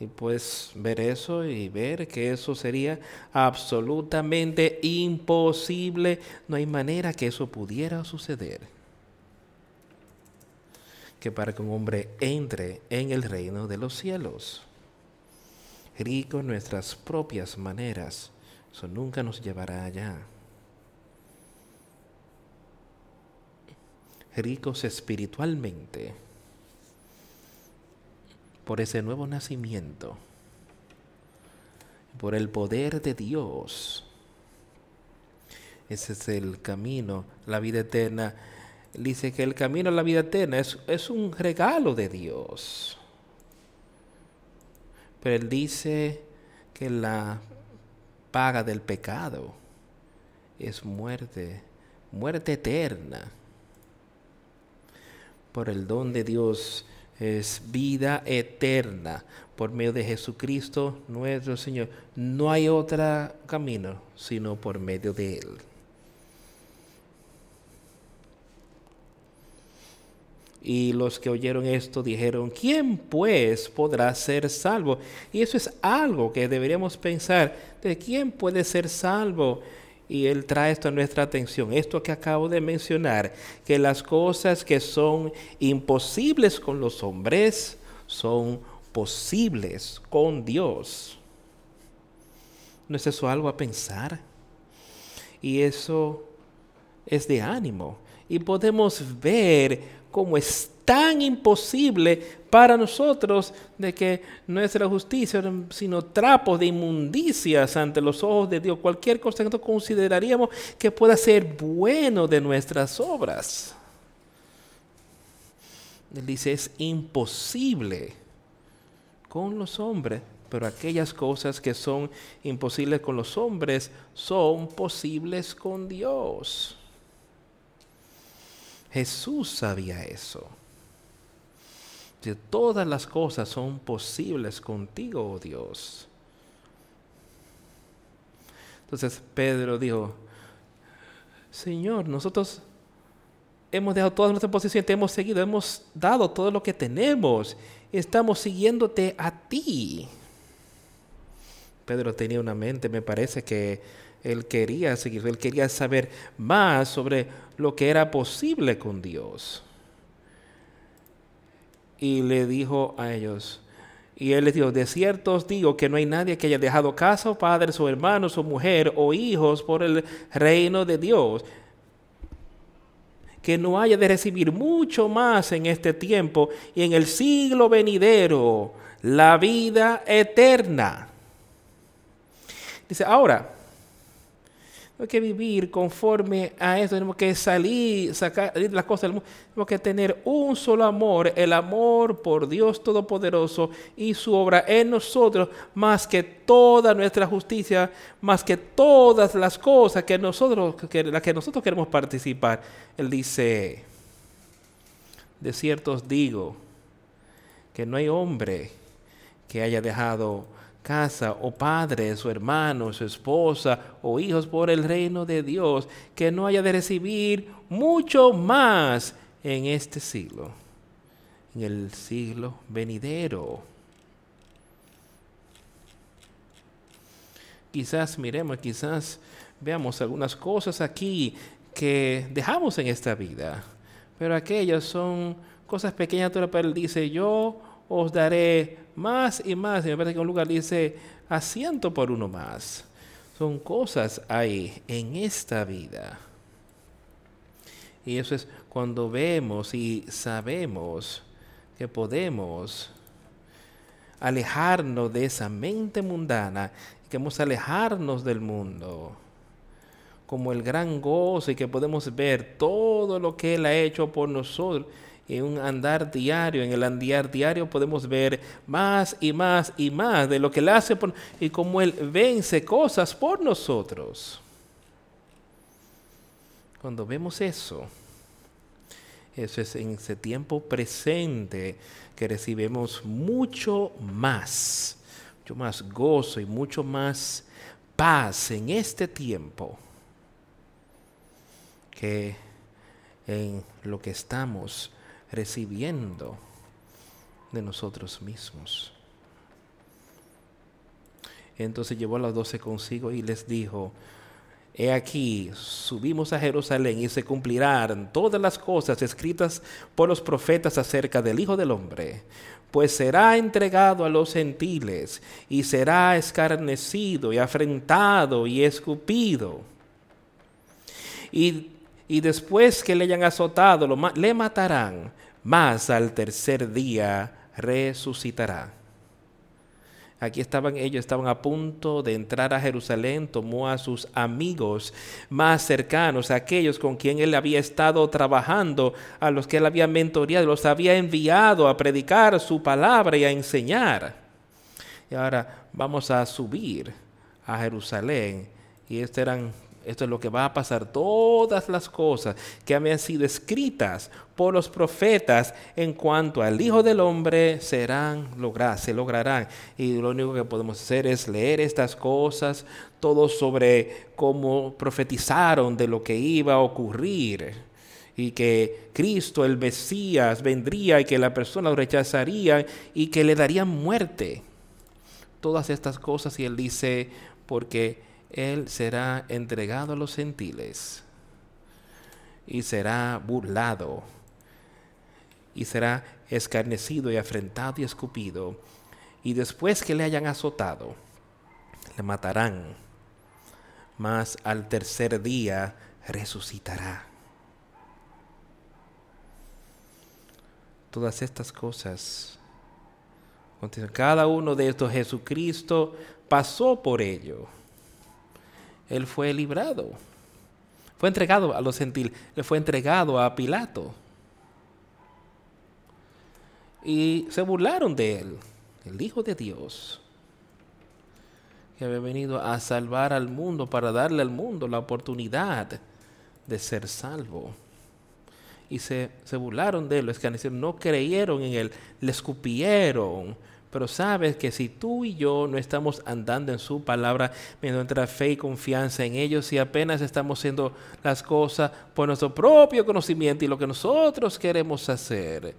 Y pues ver eso y ver que eso sería absolutamente imposible. No hay manera que eso pudiera suceder que para que un hombre entre en el reino de los cielos. Rico en nuestras propias maneras, eso nunca nos llevará allá. Ricos espiritualmente por ese nuevo nacimiento, por el poder de Dios. Ese es el camino, la vida eterna dice que el camino a la vida eterna es, un regalo de Dios. Pero él dice que la paga del pecado es muerte, muerte eterna. Por el don de Dios es vida eterna por medio de Jesucristo nuestro Señor. No hay otro camino sino por medio de Él. Y los que oyeron esto dijeron, ¿quién pues podrá ser salvo? Y eso es algo que deberíamos pensar, ¿de quién puede ser salvo? Y Él trae esto a nuestra atención, esto que acabo de mencionar, que las cosas que son imposibles con los hombres son posibles con Dios. ¿No es eso algo a pensar? Y eso es de ánimo. Y podemos ver como es tan imposible para nosotros de que nuestra justicia, sino trapos de inmundicias ante los ojos de Dios, cualquier cosa que nosotros consideraríamos que pueda ser bueno de nuestras obras. Él dice, es imposible con los hombres, pero aquellas cosas que son imposibles con los hombres son posibles con Dios. Jesús sabía eso. Que todas las cosas son posibles contigo, oh Dios. Entonces Pedro dijo, Señor, nosotros hemos dejado toda nuestra posición, te hemos seguido, hemos dado todo lo que tenemos, estamos siguiéndote a ti. Pedro tenía una mente, me parece que él quería seguir, él quería saber más sobre lo que era posible con Dios. Y le dijo a ellos, y él les dijo, de cierto os digo que no hay nadie que haya dejado casa o padres o hermanos o mujer o hijos por el reino de Dios, que no haya de recibir mucho más en este tiempo y en el siglo venidero la vida eterna. Dice, ahora, hay que vivir conforme a eso, tenemos que salir, sacar las cosas del mundo, tenemos que tener un solo amor, el amor por Dios Todopoderoso y su obra en nosotros, más que toda nuestra justicia, más que todas las cosas que nosotros, que, las que nosotros queremos participar. Él dice, de cierto os digo, que no hay hombre que haya dejado casa o padres o hermanos o esposa o hijos por el reino de Dios, que no haya de recibir mucho más en este siglo, en el siglo venidero. Quizás miremos, quizás veamos algunas cosas aquí que dejamos en esta vida, pero aquellas son cosas pequeñas, pero él dice, yo os daré más y más. Y me parece que un lugar dice asiento por uno más. Son cosas ahí en esta vida. Y eso es cuando vemos y sabemos que podemos alejarnos de esa mente mundana, que podemos alejarnos del mundo como el gran gozo y que podemos ver todo lo que Él ha hecho por nosotros en un andar diario, en el andar diario podemos ver más y más y más de lo que Él hace y cómo Él vence cosas por nosotros. Cuando vemos eso, eso es en ese tiempo presente que recibimos mucho más, mucho más gozo y mucho más paz en este tiempo que en lo que estamos recibiendo de nosotros mismos. Entonces llevó a los doce consigo y les dijo, He aquí, subimos a Jerusalén y se cumplirán todas las cosas escritas por los profetas acerca del Hijo del Hombre, pues será entregado a los gentiles y será escarnecido y afrentado y escupido. Y y después que le hayan azotado, lo le matarán, mas al tercer día resucitará. Aquí estaban ellos, estaban a punto de entrar a Jerusalén, tomó a sus amigos más cercanos, aquellos con quien él había estado trabajando, a los que él había mentoreado, los había enviado a predicar su palabra y a enseñar. Y ahora vamos a subir a Jerusalén. Y estos eran esto es lo que va a pasar. Todas las cosas que habían sido escritas por los profetas en cuanto al Hijo del Hombre serán logradas, se lograrán. Y lo único que podemos hacer es leer estas cosas, todo sobre cómo profetizaron de lo que iba a ocurrir y que Cristo, el Mesías, vendría y que la persona lo rechazaría y que le darían muerte. Todas estas cosas y él dice, porque él será entregado a los gentiles y será burlado y será escarnecido y afrentado y escupido. Y después que le hayan azotado, le matarán, mas al tercer día resucitará. Todas estas cosas, cada uno de estos Jesucristo pasó por ello él fue librado. Fue entregado a los gentiles, le fue entregado a Pilato. Y se burlaron de él, el Hijo de Dios, que había venido a salvar al mundo para darle al mundo la oportunidad de ser salvo. Y se, se burlaron de él, no creyeron en él, le escupieron, pero sabes que si tú y yo no estamos andando en su palabra, nuestra fe y confianza en ellos, y apenas estamos haciendo las cosas por nuestro propio conocimiento y lo que nosotros queremos hacer,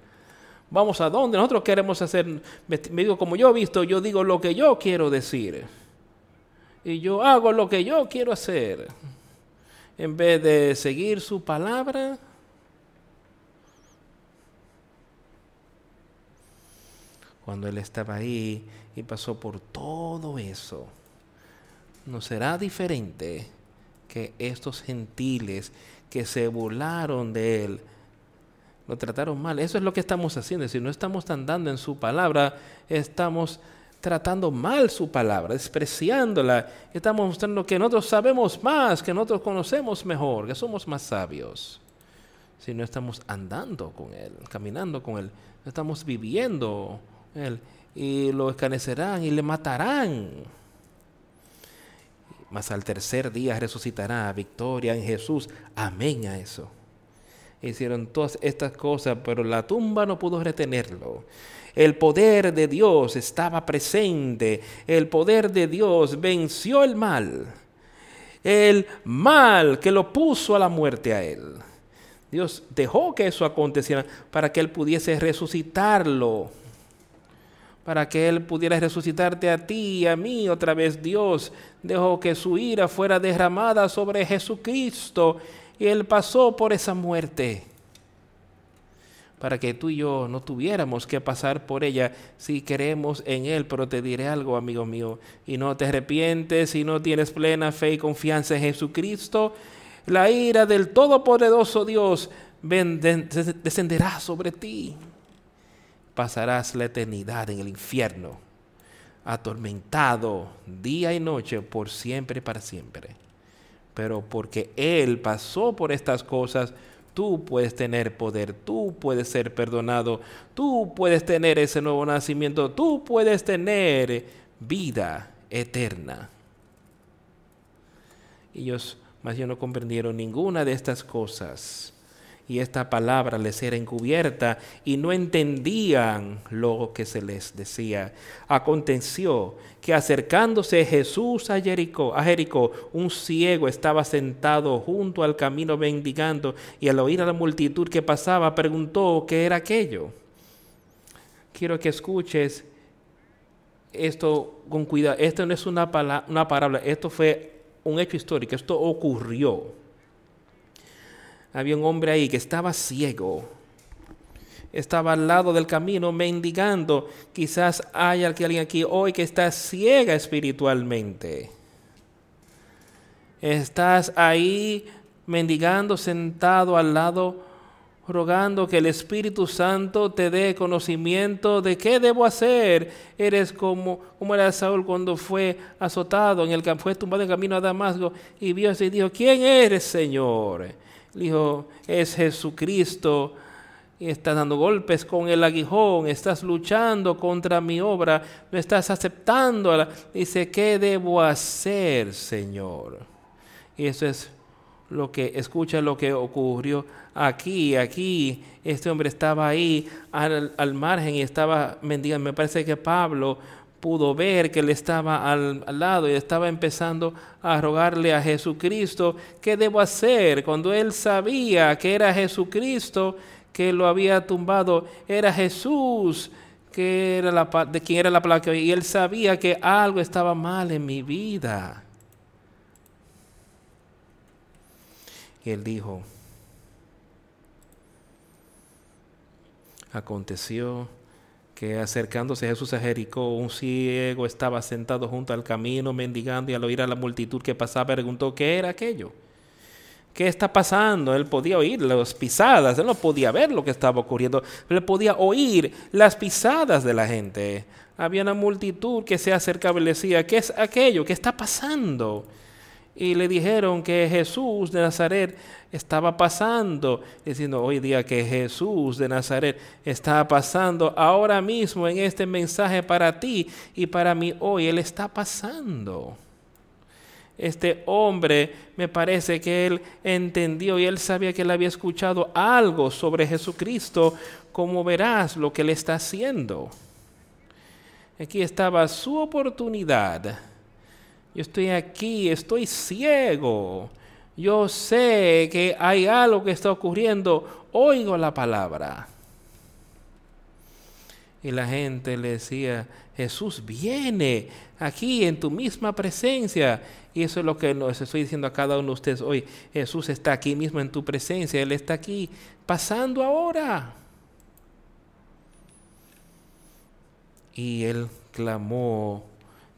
vamos a donde nosotros queremos hacer, me, digo como yo he visto, yo digo lo que yo quiero decir. Y yo hago lo que yo quiero hacer. En vez de seguir su palabra, cuando Él estaba ahí y pasó por todo eso, no será diferente que estos gentiles que se burlaron de Él, lo trataron mal. Eso es lo que estamos haciendo. Si no estamos andando en su palabra, estamos tratando mal su palabra, despreciándola. Estamos mostrando que nosotros sabemos más, que nosotros conocemos mejor, que somos más sabios. Si no estamos andando con Él, caminando con Él, no estamos viviendo Él, y lo escanecerán y le matarán. Mas al tercer día resucitará, victoria en Jesús. Amén a eso. Hicieron todas estas cosas, pero la tumba no pudo retenerlo. El poder de Dios estaba presente. El poder de Dios venció el mal. El mal que lo puso a la muerte a él. Dios dejó que eso aconteciera para que él pudiese resucitarlo. Para que él pudiera resucitarte a ti y a mí otra vez. Dios dejó que su ira fuera derramada sobre Jesucristo. Y él pasó por esa muerte para que tú y yo no tuviéramos que pasar por ella si queremos en Él. Pero te diré algo, amigo mío, y no te arrepientes y no tienes plena fe y confianza en Jesucristo, la ira del Todopoderoso Dios descenderá sobre ti. Pasarás la eternidad en el infierno, atormentado día y noche por siempre y para siempre. Pero porque Él pasó por estas cosas, Tú puedes tener poder, tú puedes ser perdonado, tú puedes tener ese nuevo nacimiento, tú puedes tener vida eterna. Ellos más yo no comprendieron ninguna de estas cosas y esta palabra les era encubierta y no entendían lo que se les decía. Aconteció que acercándose Jesús a Jericó, a Jericó, un ciego estaba sentado junto al camino mendigando y al oír a la multitud que pasaba preguntó qué era aquello. Quiero que escuches esto con cuidado. Esto no es una, una parábola, esto fue un hecho histórico, esto ocurrió había un hombre ahí que estaba ciego. Estaba al lado del camino mendigando. Quizás haya alguien aquí hoy que está ciega espiritualmente. Estás ahí mendigando sentado al lado, rogando que el Espíritu Santo te dé conocimiento de qué debo hacer. Eres como, como era Saúl cuando fue azotado, en el, fue tumbado en el camino a Damasco y vio y dijo, ¿quién eres, Señor? Dijo, es Jesucristo. Y estás dando golpes con el aguijón, estás luchando contra mi obra, no estás aceptando. Dice, ¿qué debo hacer, Señor? Y eso es lo que, escucha lo que ocurrió aquí, aquí. Este hombre estaba ahí al, al margen y estaba mendigando. Me parece que Pablo pudo ver que él estaba al, lado y estaba empezando a rogarle a Jesucristo, ¿qué debo hacer? Cuando él sabía que era Jesucristo que lo había tumbado, era Jesús que era la, de quien era la placa y él sabía que algo estaba mal en mi vida. Y él dijo, aconteció que acercándose Jesús a Jericó, un ciego estaba sentado junto al camino mendigando y al oír a la multitud que pasaba preguntó qué era aquello. ¿Qué está pasando? Él podía oír las pisadas, él no podía ver lo que estaba ocurriendo, pero él podía oír las pisadas de la gente. Había una multitud que se acercaba y le decía, ¿qué es aquello? ¿Qué está pasando? Y le dijeron que Jesús de Nazaret estaba pasando, diciendo hoy día que Jesús de Nazaret está pasando ahora mismo en este mensaje para ti y para mí hoy, Él está pasando. Este hombre me parece que él entendió y él sabía que él había escuchado algo sobre Jesucristo, como verás lo que él está haciendo. Aquí estaba su oportunidad yo estoy aquí, estoy ciego. Yo sé que hay algo que está ocurriendo. Oigo la palabra. Y la gente le decía, Jesús viene aquí en tu misma presencia. Y eso es lo que nos estoy diciendo a cada uno de ustedes hoy. Jesús está aquí mismo en tu presencia. Él está aquí pasando ahora. Y él clamó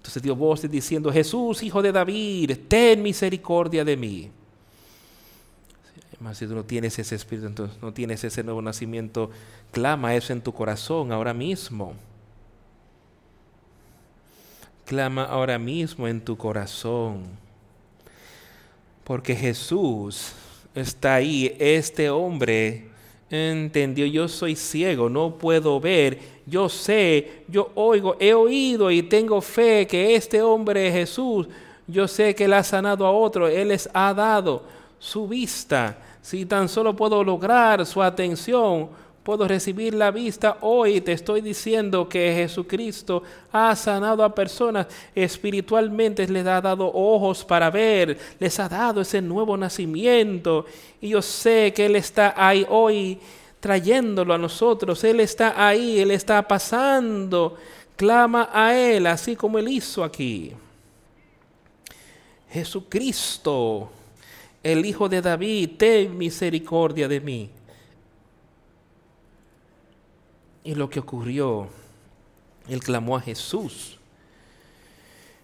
entonces dio voces diciendo, Jesús, hijo de David, ten misericordia de mí. Además, si tú no tienes ese espíritu, entonces no tienes ese nuevo nacimiento, clama eso en tu corazón ahora mismo. clama ahora mismo en tu corazón. Porque Jesús está ahí. Este hombre entendió, yo soy ciego, no puedo ver. Yo sé, yo oigo, he oído y tengo fe que este hombre Jesús, yo sé que él ha sanado a otro, él les ha dado su vista. Si tan solo puedo lograr su atención, puedo recibir la vista hoy. Te estoy diciendo que Jesucristo ha sanado a personas espiritualmente, les ha dado ojos para ver, les ha dado ese nuevo nacimiento. Y yo sé que Él está ahí hoy trayéndolo a nosotros. Él está ahí, Él está pasando. Clama a Él, así como Él hizo aquí. Jesucristo, el Hijo de David, ten misericordia de mí. Y lo que ocurrió, él clamó a Jesús.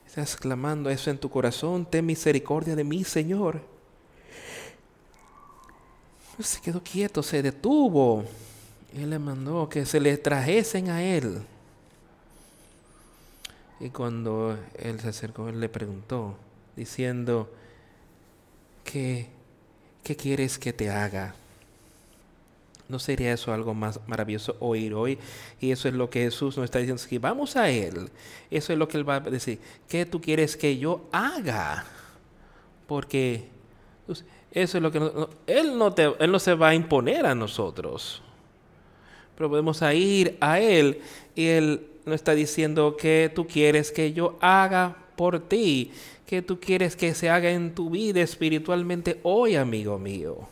Estás clamando eso en tu corazón, ten misericordia de mí, Señor. Se quedó quieto, se detuvo. Él le mandó que se le trajesen a él. Y cuando él se acercó, él le preguntó, diciendo, ¿qué, qué quieres que te haga? ¿No sería eso algo más maravilloso oír hoy? Y eso es lo que Jesús nos está diciendo. Que vamos a Él. Eso es lo que Él va a decir. ¿Qué tú quieres que yo haga? Porque eso es lo que él, no te, él no se va a imponer a nosotros. Pero podemos ir a Él y Él nos está diciendo que tú quieres que yo haga por ti. Que tú quieres que se haga en tu vida espiritualmente hoy, amigo mío.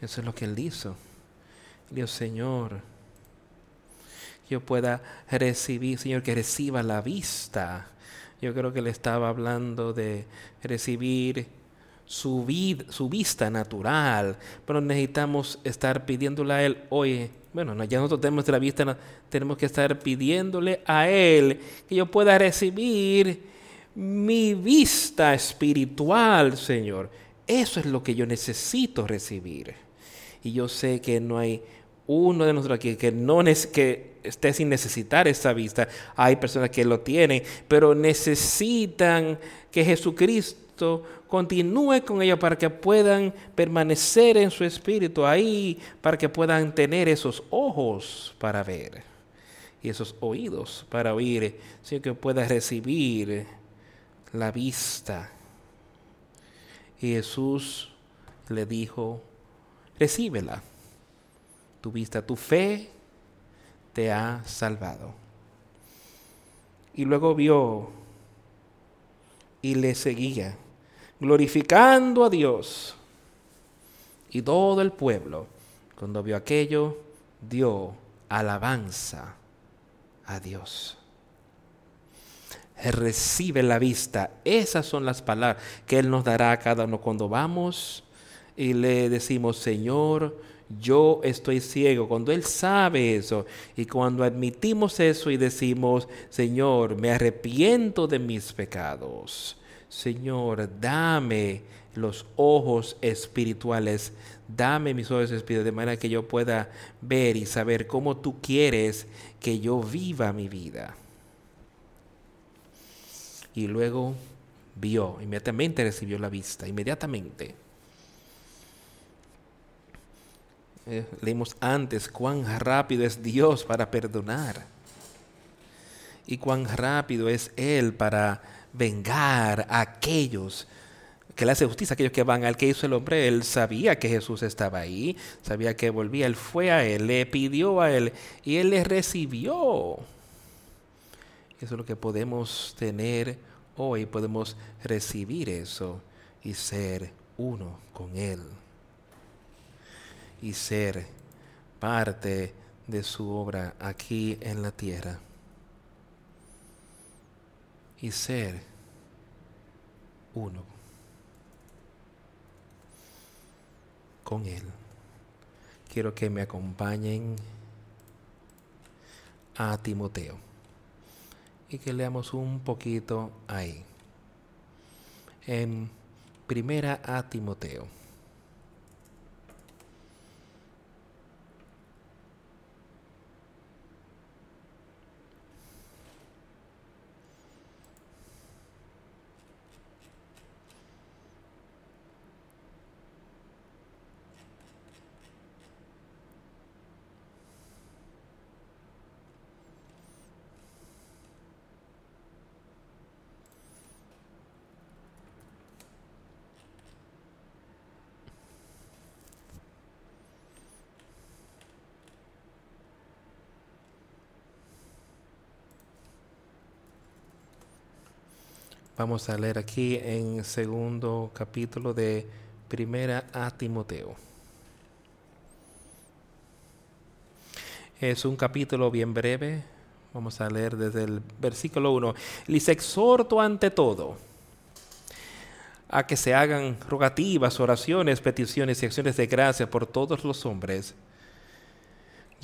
Eso es lo que él hizo. Dios, Señor, yo pueda recibir, Señor, que reciba la vista. Yo creo que le estaba hablando de recibir su, su vista natural, pero necesitamos estar pidiéndole a Él, oye, bueno, ya nosotros tenemos la vista, tenemos que estar pidiéndole a Él que yo pueda recibir mi vista espiritual, Señor. Eso es lo que yo necesito recibir y yo sé que no hay uno de nosotros aquí que no que esté sin necesitar esa vista. Hay personas que lo tienen, pero necesitan que Jesucristo continúe con ellos para que puedan permanecer en su espíritu ahí, para que puedan tener esos ojos para ver y esos oídos para oír, sino que pueda recibir la vista. Y Jesús le dijo, recíbela. Tu vista, tu fe te ha salvado. Y luego vio y le seguía, glorificando a Dios. Y todo el pueblo, cuando vio aquello, dio alabanza a Dios. Recibe la vista. Esas son las palabras que Él nos dará a cada uno cuando vamos y le decimos, Señor, yo estoy ciego. Cuando Él sabe eso y cuando admitimos eso y decimos, Señor, me arrepiento de mis pecados. Señor, dame los ojos espirituales, dame mis ojos espirituales de manera que yo pueda ver y saber cómo tú quieres que yo viva mi vida. Y luego vio, inmediatamente recibió la vista, inmediatamente. Eh, leímos antes cuán rápido es Dios para perdonar y cuán rápido es Él para vengar a aquellos que le hace justicia aquellos que van al que hizo el hombre. Él sabía que Jesús estaba ahí, sabía que volvía, Él fue a Él, le pidió a Él y Él le recibió. Eso es lo que podemos tener hoy, podemos recibir eso y ser uno con Él y ser parte de su obra aquí en la tierra. Y ser uno con Él. Quiero que me acompañen a Timoteo y que leamos un poquito ahí. En primera a Timoteo. Vamos a leer aquí en segundo capítulo de Primera a Timoteo. Es un capítulo bien breve. Vamos a leer desde el versículo 1. Les exhorto ante todo a que se hagan rogativas, oraciones, peticiones y acciones de gracia por todos los hombres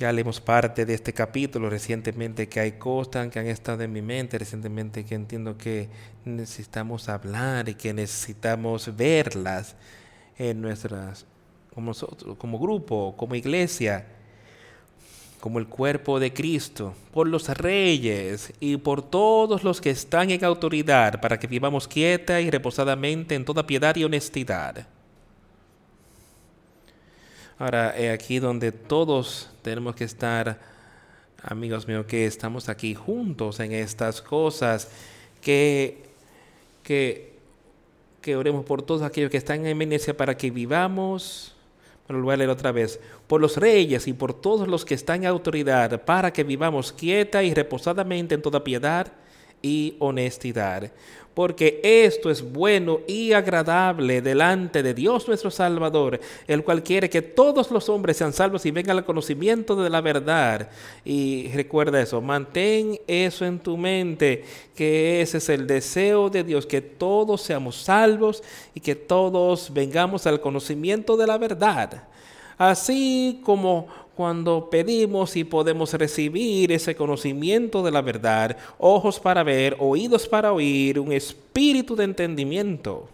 ya leemos parte de este capítulo recientemente que hay cosas que han estado en mi mente recientemente que entiendo que necesitamos hablar y que necesitamos verlas en nuestras, como nosotros, como grupo, como iglesia, como el cuerpo de Cristo, por los reyes y por todos los que están en autoridad, para que vivamos quieta y reposadamente en toda piedad y honestidad Ahora, aquí donde todos tenemos que estar, amigos míos, que estamos aquí juntos en estas cosas, que, que, que oremos por todos aquellos que están en eminencia para que vivamos, bueno, lo voy a leer otra vez, por los reyes y por todos los que están en autoridad, para que vivamos quieta y reposadamente en toda piedad y honestidad porque esto es bueno y agradable delante de Dios nuestro Salvador, el cual quiere que todos los hombres sean salvos y vengan al conocimiento de la verdad. Y recuerda eso, mantén eso en tu mente, que ese es el deseo de Dios, que todos seamos salvos y que todos vengamos al conocimiento de la verdad. Así como cuando pedimos y podemos recibir ese conocimiento de la verdad, ojos para ver, oídos para oír, un espíritu de entendimiento.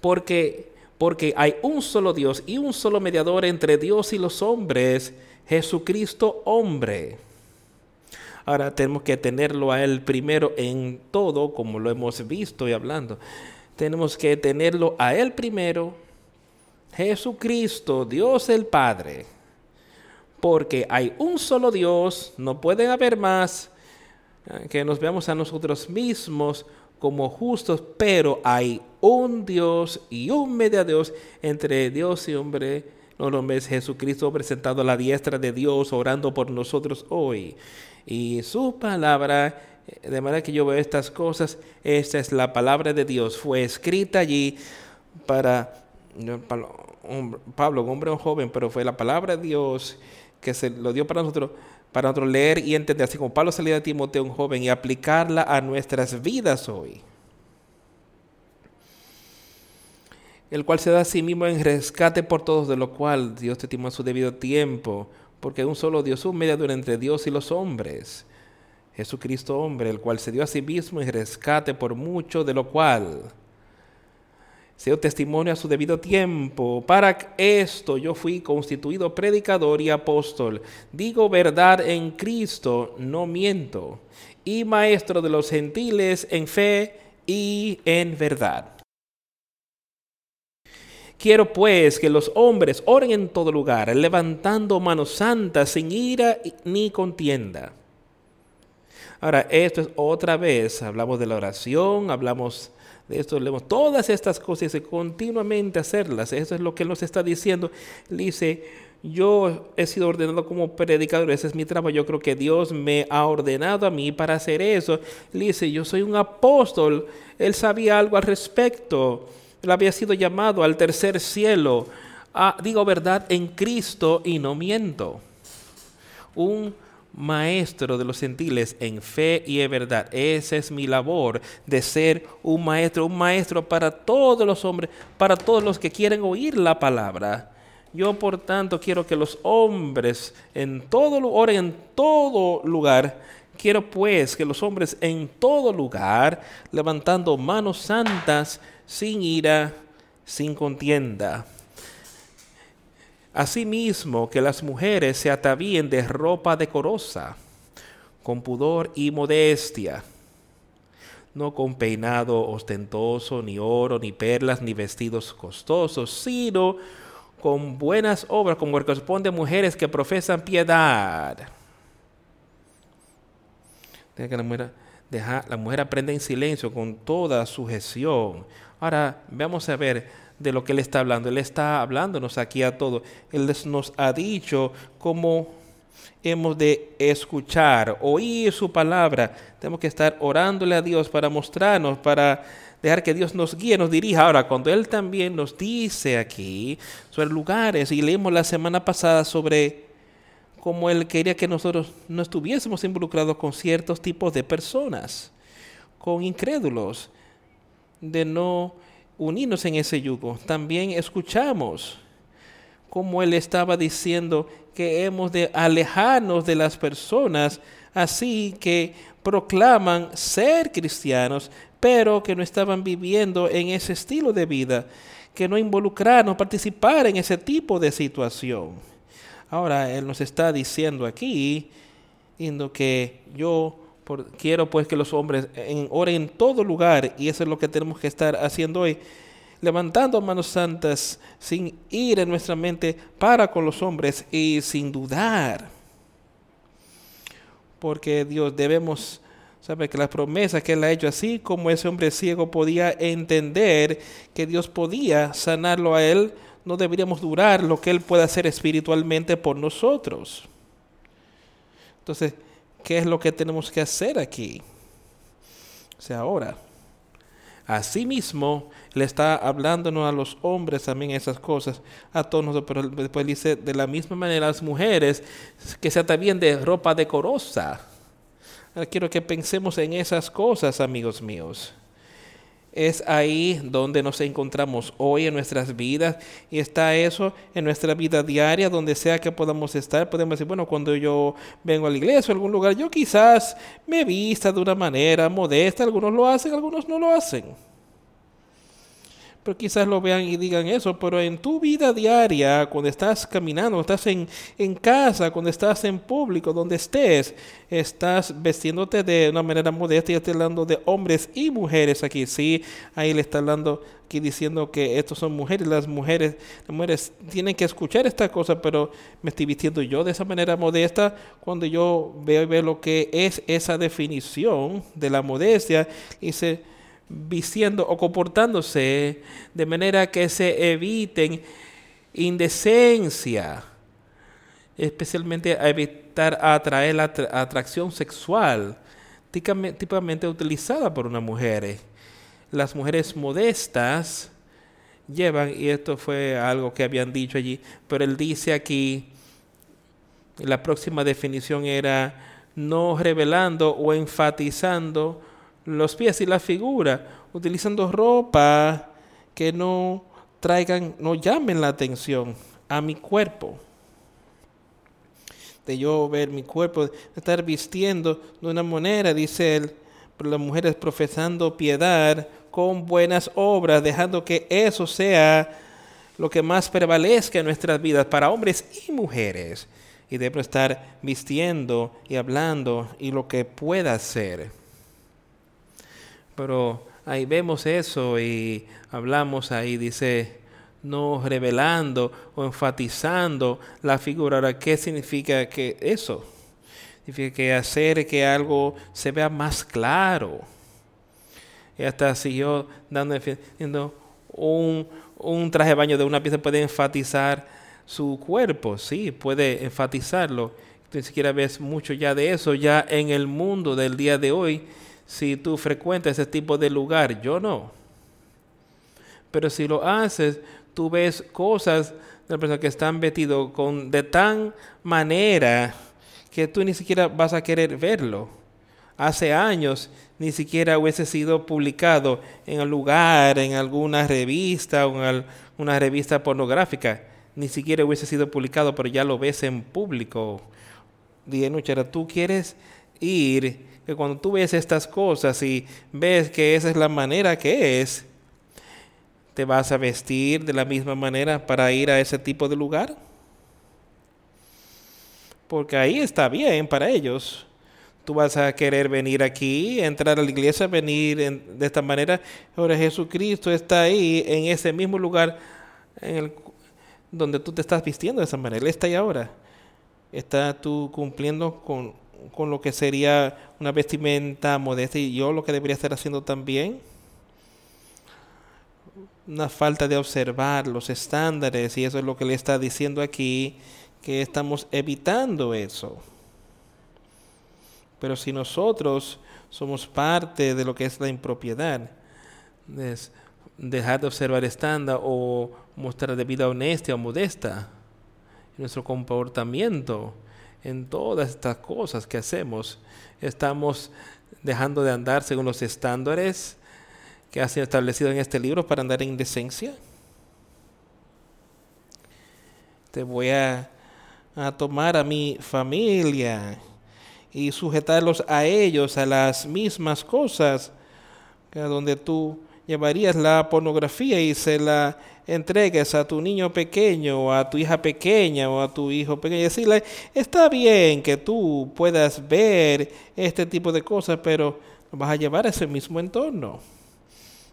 Porque, porque hay un solo Dios y un solo mediador entre Dios y los hombres, Jesucristo hombre. Ahora tenemos que tenerlo a Él primero en todo, como lo hemos visto y hablando. Tenemos que tenerlo a Él primero Jesucristo, Dios el Padre. Porque hay un solo Dios, no pueden haber más, eh, que nos veamos a nosotros mismos como justos, pero hay un Dios y un media Dios entre Dios y hombre. No lo ves Jesucristo presentado a la diestra de Dios, orando por nosotros hoy. Y su palabra, eh, de manera que yo veo estas cosas, esta es la palabra de Dios, fue escrita allí para Pablo, un hombre joven, pero fue la palabra de Dios que se lo dio para nosotros, para nosotros leer y entender, así como Pablo salía de Timoteo, un joven, y aplicarla a nuestras vidas hoy. El cual se da a sí mismo en rescate por todos, de lo cual Dios te estima su debido tiempo, porque un solo Dios, un mediador entre Dios y los hombres. Jesucristo hombre, el cual se dio a sí mismo en rescate por mucho, de lo cual sea testimonio a su debido tiempo. Para esto yo fui constituido predicador y apóstol. Digo verdad en Cristo, no miento. Y maestro de los gentiles en fe y en verdad. Quiero pues que los hombres oren en todo lugar, levantando manos santas, sin ira ni contienda. Ahora, esto es otra vez, hablamos de la oración, hablamos de esto leemos todas estas cosas y continuamente hacerlas. Eso es lo que él nos está diciendo. dice, yo he sido ordenado como predicador, ese es mi trabajo. Yo creo que Dios me ha ordenado a mí para hacer eso. dice, yo soy un apóstol. Él sabía algo al respecto. Él había sido llamado al tercer cielo. digo verdad en Cristo y no miento. Un maestro de los gentiles en fe y en verdad. Esa es mi labor de ser un maestro, un maestro para todos los hombres, para todos los que quieren oír la palabra. Yo por tanto quiero que los hombres en todo lugar, en todo lugar, quiero pues que los hombres en todo lugar, levantando manos santas, sin ira, sin contienda Asimismo, que las mujeres se atavíen de ropa decorosa, con pudor y modestia, no con peinado ostentoso, ni oro, ni perlas, ni vestidos costosos, sino con buenas obras, como corresponde a mujeres que profesan piedad. que la mujer, aprende en silencio con toda sujeción. Ahora, vamos a ver de lo que Él está hablando. Él está hablándonos aquí a todos. Él nos ha dicho cómo, hemos de escuchar, oír su palabra. Tenemos que estar orándole a Dios para mostrarnos, para dejar que Dios nos guíe, nos dirija. Ahora, cuando Él también nos dice aquí sobre lugares, y leímos la semana pasada sobre cómo Él quería que nosotros no estuviésemos involucrados con ciertos tipos de personas, con incrédulos, de no unirnos en ese yugo. También escuchamos como él estaba diciendo que hemos de alejarnos de las personas así que proclaman ser cristianos, pero que no estaban viviendo en ese estilo de vida, que no involucraron, participar en ese tipo de situación. Ahora él nos está diciendo aquí, diciendo que yo quiero pues que los hombres oren en todo lugar y eso es lo que tenemos que estar haciendo hoy levantando manos santas sin ir en nuestra mente para con los hombres y sin dudar. Porque Dios debemos saber que las promesas que Él ha hecho, así como ese hombre ciego podía entender que Dios podía sanarlo a Él, no deberíamos durar lo que Él pueda hacer espiritualmente por nosotros. Entonces, ¿qué es lo que tenemos que hacer aquí? O sea, ahora. Asimismo, le está hablándonos a los hombres también esas cosas, a todos nosotros, pero después dice de la misma manera las mujeres que se bien de ropa decorosa. quiero que pensemos en esas cosas, amigos míos es ahí donde nos encontramos hoy en nuestras vidas y está eso en nuestra vida diaria, donde sea que podamos estar. Podemos decir, bueno, cuando yo vengo a la iglesia o a algún lugar, yo quizás me vista de una manera modesta, algunos lo hacen, algunos no lo hacen pero quizás lo vean y digan eso, pero en tu vida diaria, cuando estás caminando, estás en, en casa, cuando estás en público, donde estés, estás vestiéndote de una manera modesta y estoy hablando de hombres y mujeres aquí, sí, ahí le está hablando aquí diciendo que estos son mujeres, las mujeres, las mujeres tienen que escuchar esta cosa, pero me estoy vistiendo yo de esa manera modesta cuando yo veo y veo lo que es esa definición de la modestia, se vistiendo o comportándose de manera que se eviten indecencia, especialmente a evitar atraer la atracción sexual típicamente utilizada por una mujer. Las mujeres modestas llevan, y esto fue algo que habían dicho allí, pero él dice aquí, la próxima definición era no revelando o enfatizando los pies y la figura, utilizando ropa que no traigan, no llamen la atención a mi cuerpo. De yo ver mi cuerpo, estar vistiendo de una manera, dice él, pero las mujeres profesando piedad con buenas obras, dejando que eso sea lo que más prevalezca en nuestras vidas para hombres y mujeres. Y debo estar vistiendo y hablando y lo que pueda ser. Pero ahí vemos eso y hablamos ahí, dice, no revelando o enfatizando la figura. Ahora, ¿qué significa que eso? Significa que hacer que algo se vea más claro. Y hasta si yo dando un, un traje de baño de una pieza puede enfatizar su cuerpo, sí, puede enfatizarlo. Ni siquiera ves mucho ya de eso ya en el mundo del día de hoy si tú frecuentas ese tipo de lugar, yo no. Pero si lo haces, tú ves cosas de las personas que están vestidos con de tan manera que tú ni siquiera vas a querer verlo. Hace años ni siquiera hubiese sido publicado en el lugar, en alguna revista o en una revista pornográfica. Ni siquiera hubiese sido publicado, pero ya lo ves en público. Dije, tú quieres ir que cuando tú ves estas cosas y ves que esa es la manera que es, ¿te vas a vestir de la misma manera para ir a ese tipo de lugar? Porque ahí está bien para ellos. Tú vas a querer venir aquí, entrar a la iglesia, venir de esta manera. Ahora Jesucristo está ahí, en ese mismo lugar en el, donde tú te estás vistiendo de esa manera. Él está ahí ahora. Está tú cumpliendo con con lo que sería una vestimenta modesta y yo lo que debería estar haciendo también. Una falta de observar los estándares y eso es lo que le está diciendo aquí, que estamos evitando eso. Pero si nosotros somos parte de lo que es la impropiedad, es dejar de observar estándar o mostrar de vida honesta o modesta, nuestro comportamiento, en todas estas cosas que hacemos, estamos dejando de andar según los estándares que ha sido establecido en este libro para andar en decencia. Te voy a, a tomar a mi familia y sujetarlos a ellos, a las mismas cosas, que donde tú llevarías la pornografía y se la entregues a tu niño pequeño o a tu hija pequeña o a tu hijo pequeño decirle, está bien que tú puedas ver este tipo de cosas, pero vas a llevar a ese mismo entorno.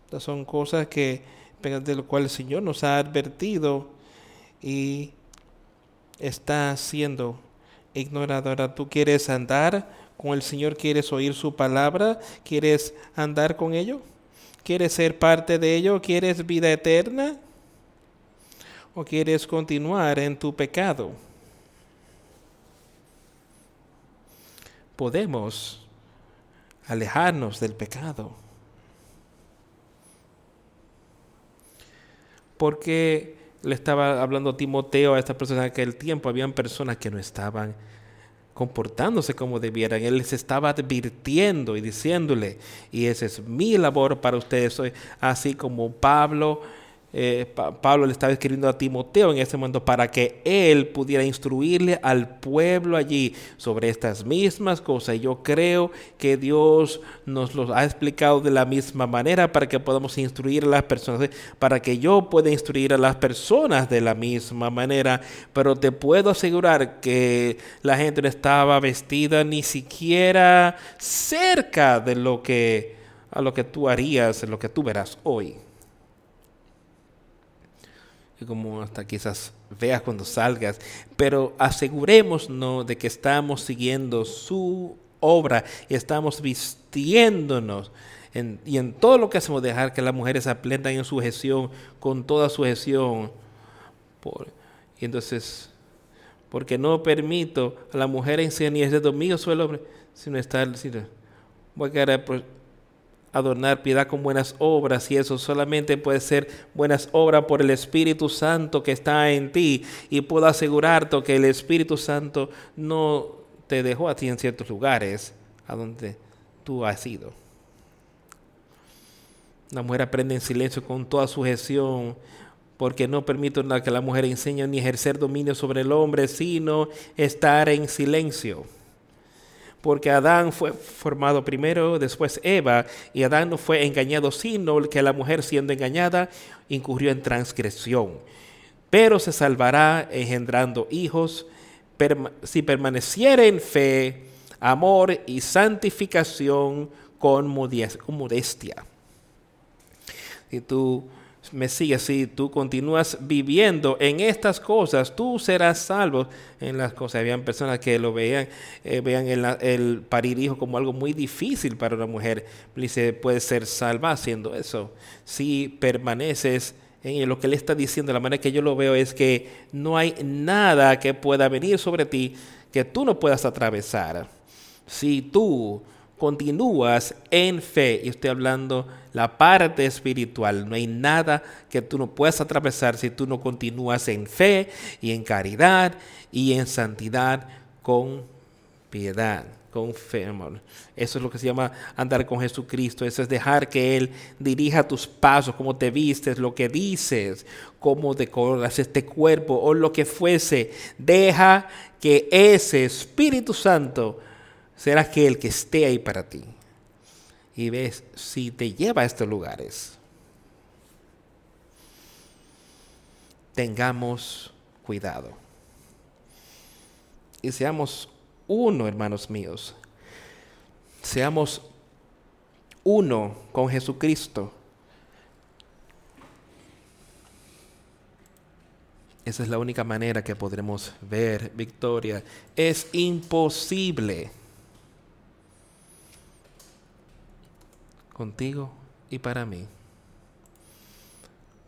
Estas son cosas que de lo cual el Señor nos ha advertido y está siendo ignorado. Ahora tú quieres andar con el Señor, quieres oír su palabra, quieres andar con ello, quieres ser parte de ello, quieres vida eterna o quieres continuar en tu pecado. Podemos alejarnos del pecado. Porque le estaba hablando Timoteo a esta persona en aquel tiempo, habían personas que no estaban comportándose como debieran. Él les estaba advirtiendo y diciéndole, y esa es mi labor para ustedes, así como Pablo eh, Pablo le estaba escribiendo a Timoteo en ese momento para que él pudiera instruirle al pueblo allí sobre estas mismas cosas. Y yo creo que Dios nos lo ha explicado de la misma manera para que podamos instruir a las personas, para que yo pueda instruir a las personas de la misma manera. Pero te puedo asegurar que la gente no estaba vestida ni siquiera cerca de lo que a lo que tú harías, lo que tú verás hoy como hasta quizás veas cuando salgas, pero asegurémonos de que estamos siguiendo su obra y estamos vistiéndonos y en todo lo que hacemos dejar que las mujeres aprendan en su gestión con toda su gestión. y entonces, porque no permito a la mujer enseñar ni ese domingo sobre el hombre, sino estar, sino, voy a quedar adornar piedad con buenas obras y eso solamente puede ser buenas obras por el Espíritu Santo que está en ti y puedo asegurarte que el Espíritu Santo no te dejó a ti en ciertos lugares a donde tú has ido. La mujer aprende en silencio con toda sujeción porque no permito que la mujer enseñe ni ejercer dominio sobre el hombre, sino estar en silencio porque Adán fue formado primero, después Eva, y Adán no fue engañado, sino que la mujer siendo engañada incurrió en transgresión. Pero se salvará engendrando hijos si permaneciera en fe, amor y santificación con modestia. Si tú me sigues, si tú continúas viviendo en estas cosas, tú serás salvo en las cosas. Habían personas que lo veían, eh, vean el, el, parir hijo como algo muy difícil para una mujer. Dice, puede ser salva haciendo eso. Si permaneces en lo que le está diciendo, la manera que yo lo veo es que no hay nada que pueda venir sobre ti que tú no puedas atravesar. Si tú continúas en fe, y estoy hablando la parte espiritual, no hay nada que tú no puedas atravesar si tú no continúas en fe y en caridad y en santidad con piedad, con fe, amor. Eso es lo que se llama andar con Jesucristo, eso es dejar que Él dirija tus pasos, cómo te vistes, lo que dices, cómo decoras este cuerpo o lo que fuese. Deja que ese Espíritu Santo será aquel que esté ahí para ti. Y ves si te lleva a estos lugares. Tengamos cuidado. Y seamos uno, hermanos míos. Seamos uno con Jesucristo. Esa es la única manera que podremos ver victoria. Es imposible contigo y para mí.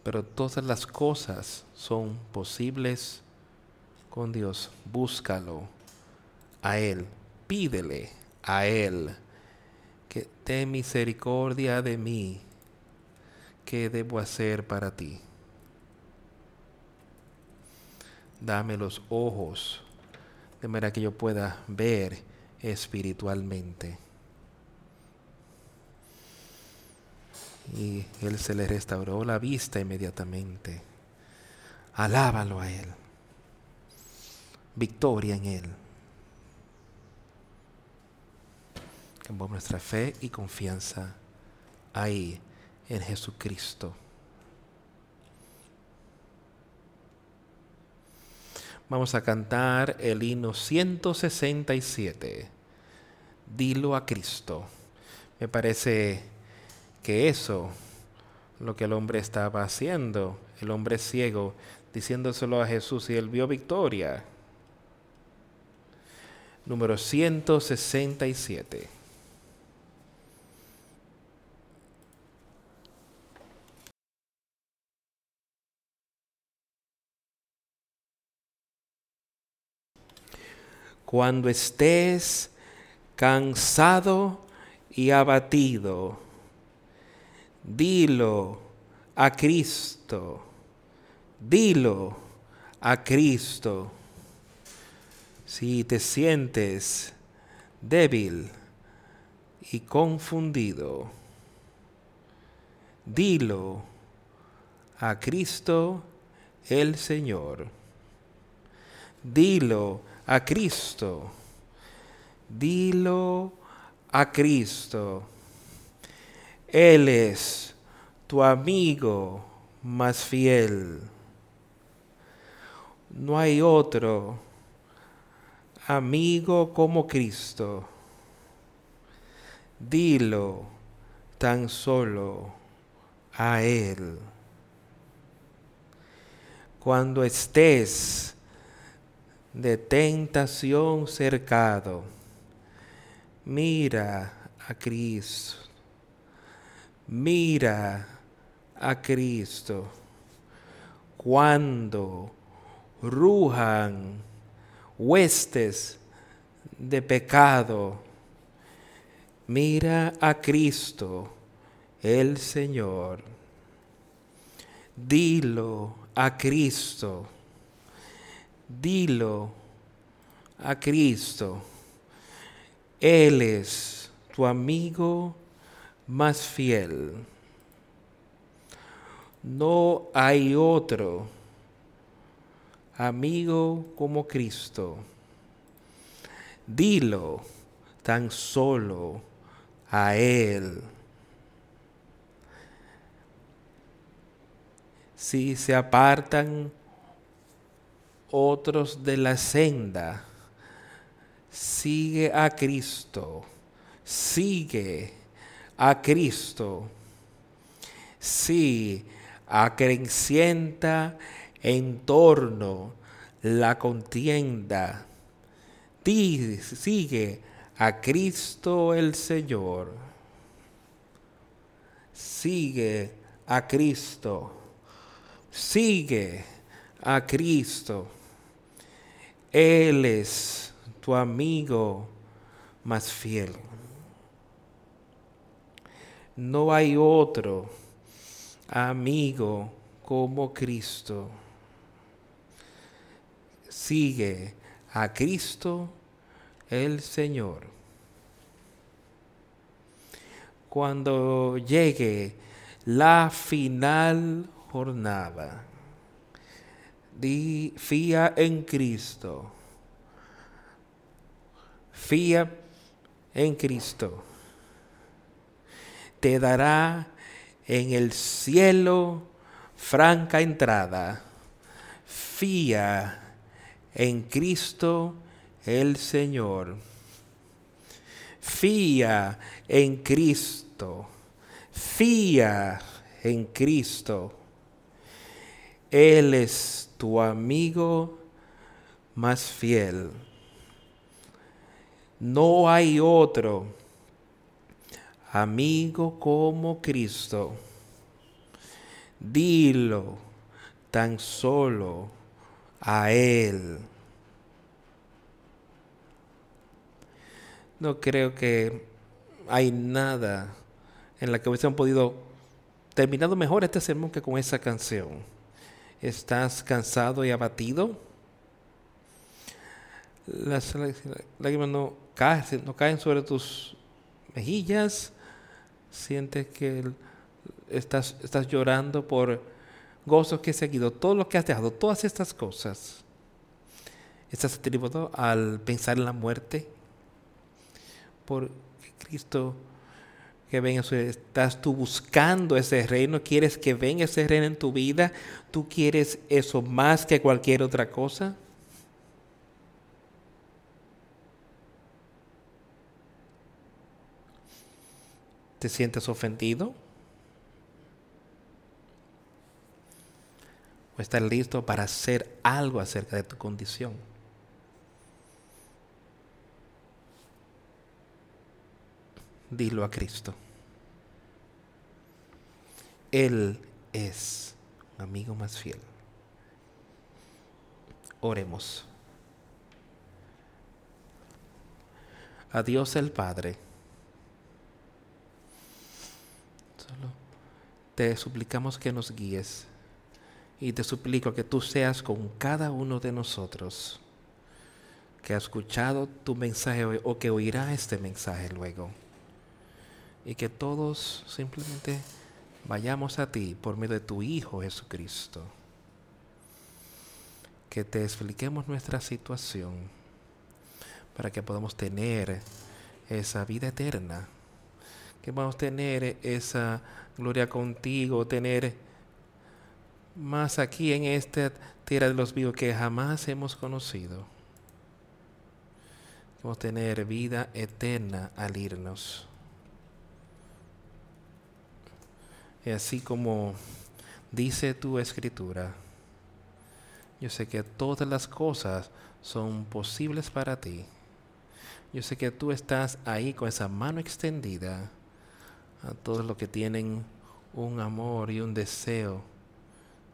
Pero todas las cosas son posibles con Dios, búscalo a Él, pídele a Él que ten misericordia de mí, ¿qué debo hacer para ti? Dame los ojos de manera que yo pueda ver espiritualmente. Y él se le restauró la vista inmediatamente. Alábalo a él. Victoria en él. Que nuestra fe y confianza ahí en Jesucristo. Vamos a cantar el himno 167. Dilo a Cristo. Me parece que eso, lo que el hombre estaba haciendo, el hombre ciego, diciéndoselo a Jesús y él vio victoria. Número 167. cuando estés cansado y abatido, dilo a Cristo, dilo a Cristo. Si te sientes débil y confundido, dilo a Cristo el Señor. Dilo a Cristo. Dilo a Cristo. Él es tu amigo más fiel. No hay otro amigo como Cristo. Dilo tan solo a Él. Cuando estés de tentación cercado, mira a Cristo, mira a Cristo. Cuando rujan huestes de pecado, mira a Cristo, el Señor. Dilo a Cristo dilo a Cristo. Él es tu amigo más fiel. No hay otro amigo como Cristo. Dilo tan solo a Él. Si se apartan otros de la senda. Sigue a Cristo, sigue a Cristo. Sí, acrecienta en torno la contienda. Sigue a Cristo el Señor. Sigue a Cristo. Sigue a Cristo. Él es tu amigo más fiel. No hay otro amigo como Cristo. Sigue a Cristo el Señor. Cuando llegue la final jornada, Di, fía en Cristo. Fía en Cristo. Te dará en el cielo franca entrada. Fía en Cristo el Señor. Fía en Cristo. Fía en Cristo. Él es tu amigo más fiel. No hay otro amigo como Cristo. Dilo tan solo a Él. No creo que hay nada en la que hubiesen podido terminar mejor este sermón que con esa canción. ¿Estás cansado y abatido? Las lágrimas no caen, no caen sobre tus mejillas Sientes que estás, estás llorando por gozos que has seguido, todo lo que has dejado, todas estas cosas. Estás atribuido al pensar en la muerte. Por Cristo que venga, estás tú buscando ese reino, quieres que venga ese reino en tu vida, tú quieres eso más que cualquier otra cosa. ¿Te sientes ofendido? ¿O estás listo para hacer algo acerca de tu condición? Dilo a Cristo. Él es un amigo más fiel. Oremos. A Dios el Padre. Te suplicamos que nos guíes y te suplico que tú seas con cada uno de nosotros que ha escuchado tu mensaje o que oirá este mensaje luego y que todos simplemente vayamos a ti por medio de tu Hijo Jesucristo. Que te expliquemos nuestra situación para que podamos tener esa vida eterna, que podamos tener esa gloria contigo, tener más aquí en esta tierra de los vivos que jamás hemos conocido. Podemos tener vida eterna al irnos. Y así como dice tu escritura, yo sé que todas las cosas son posibles para ti. Yo sé que tú estás ahí con esa mano extendida a todos los que tienen un amor y un deseo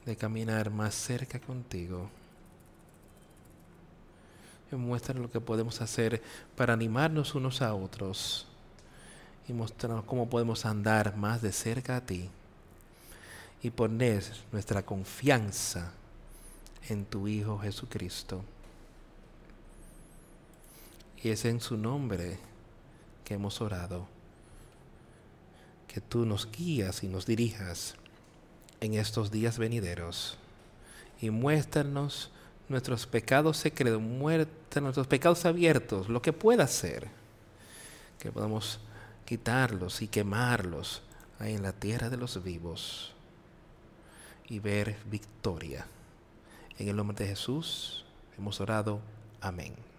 de caminar más cerca contigo. Muestra lo que podemos hacer para animarnos unos a otros y mostrarnos cómo podemos andar más de cerca a ti y poner nuestra confianza en tu Hijo Jesucristo. Y es en su nombre que hemos orado. Que tú nos guías y nos dirijas en estos días venideros. Y muéstranos nuestros pecados secretos, muéstranos nuestros pecados abiertos, lo que pueda ser. Que podamos quitarlos y quemarlos ahí en la tierra de los vivos y ver victoria. En el nombre de Jesús hemos orado. Amén.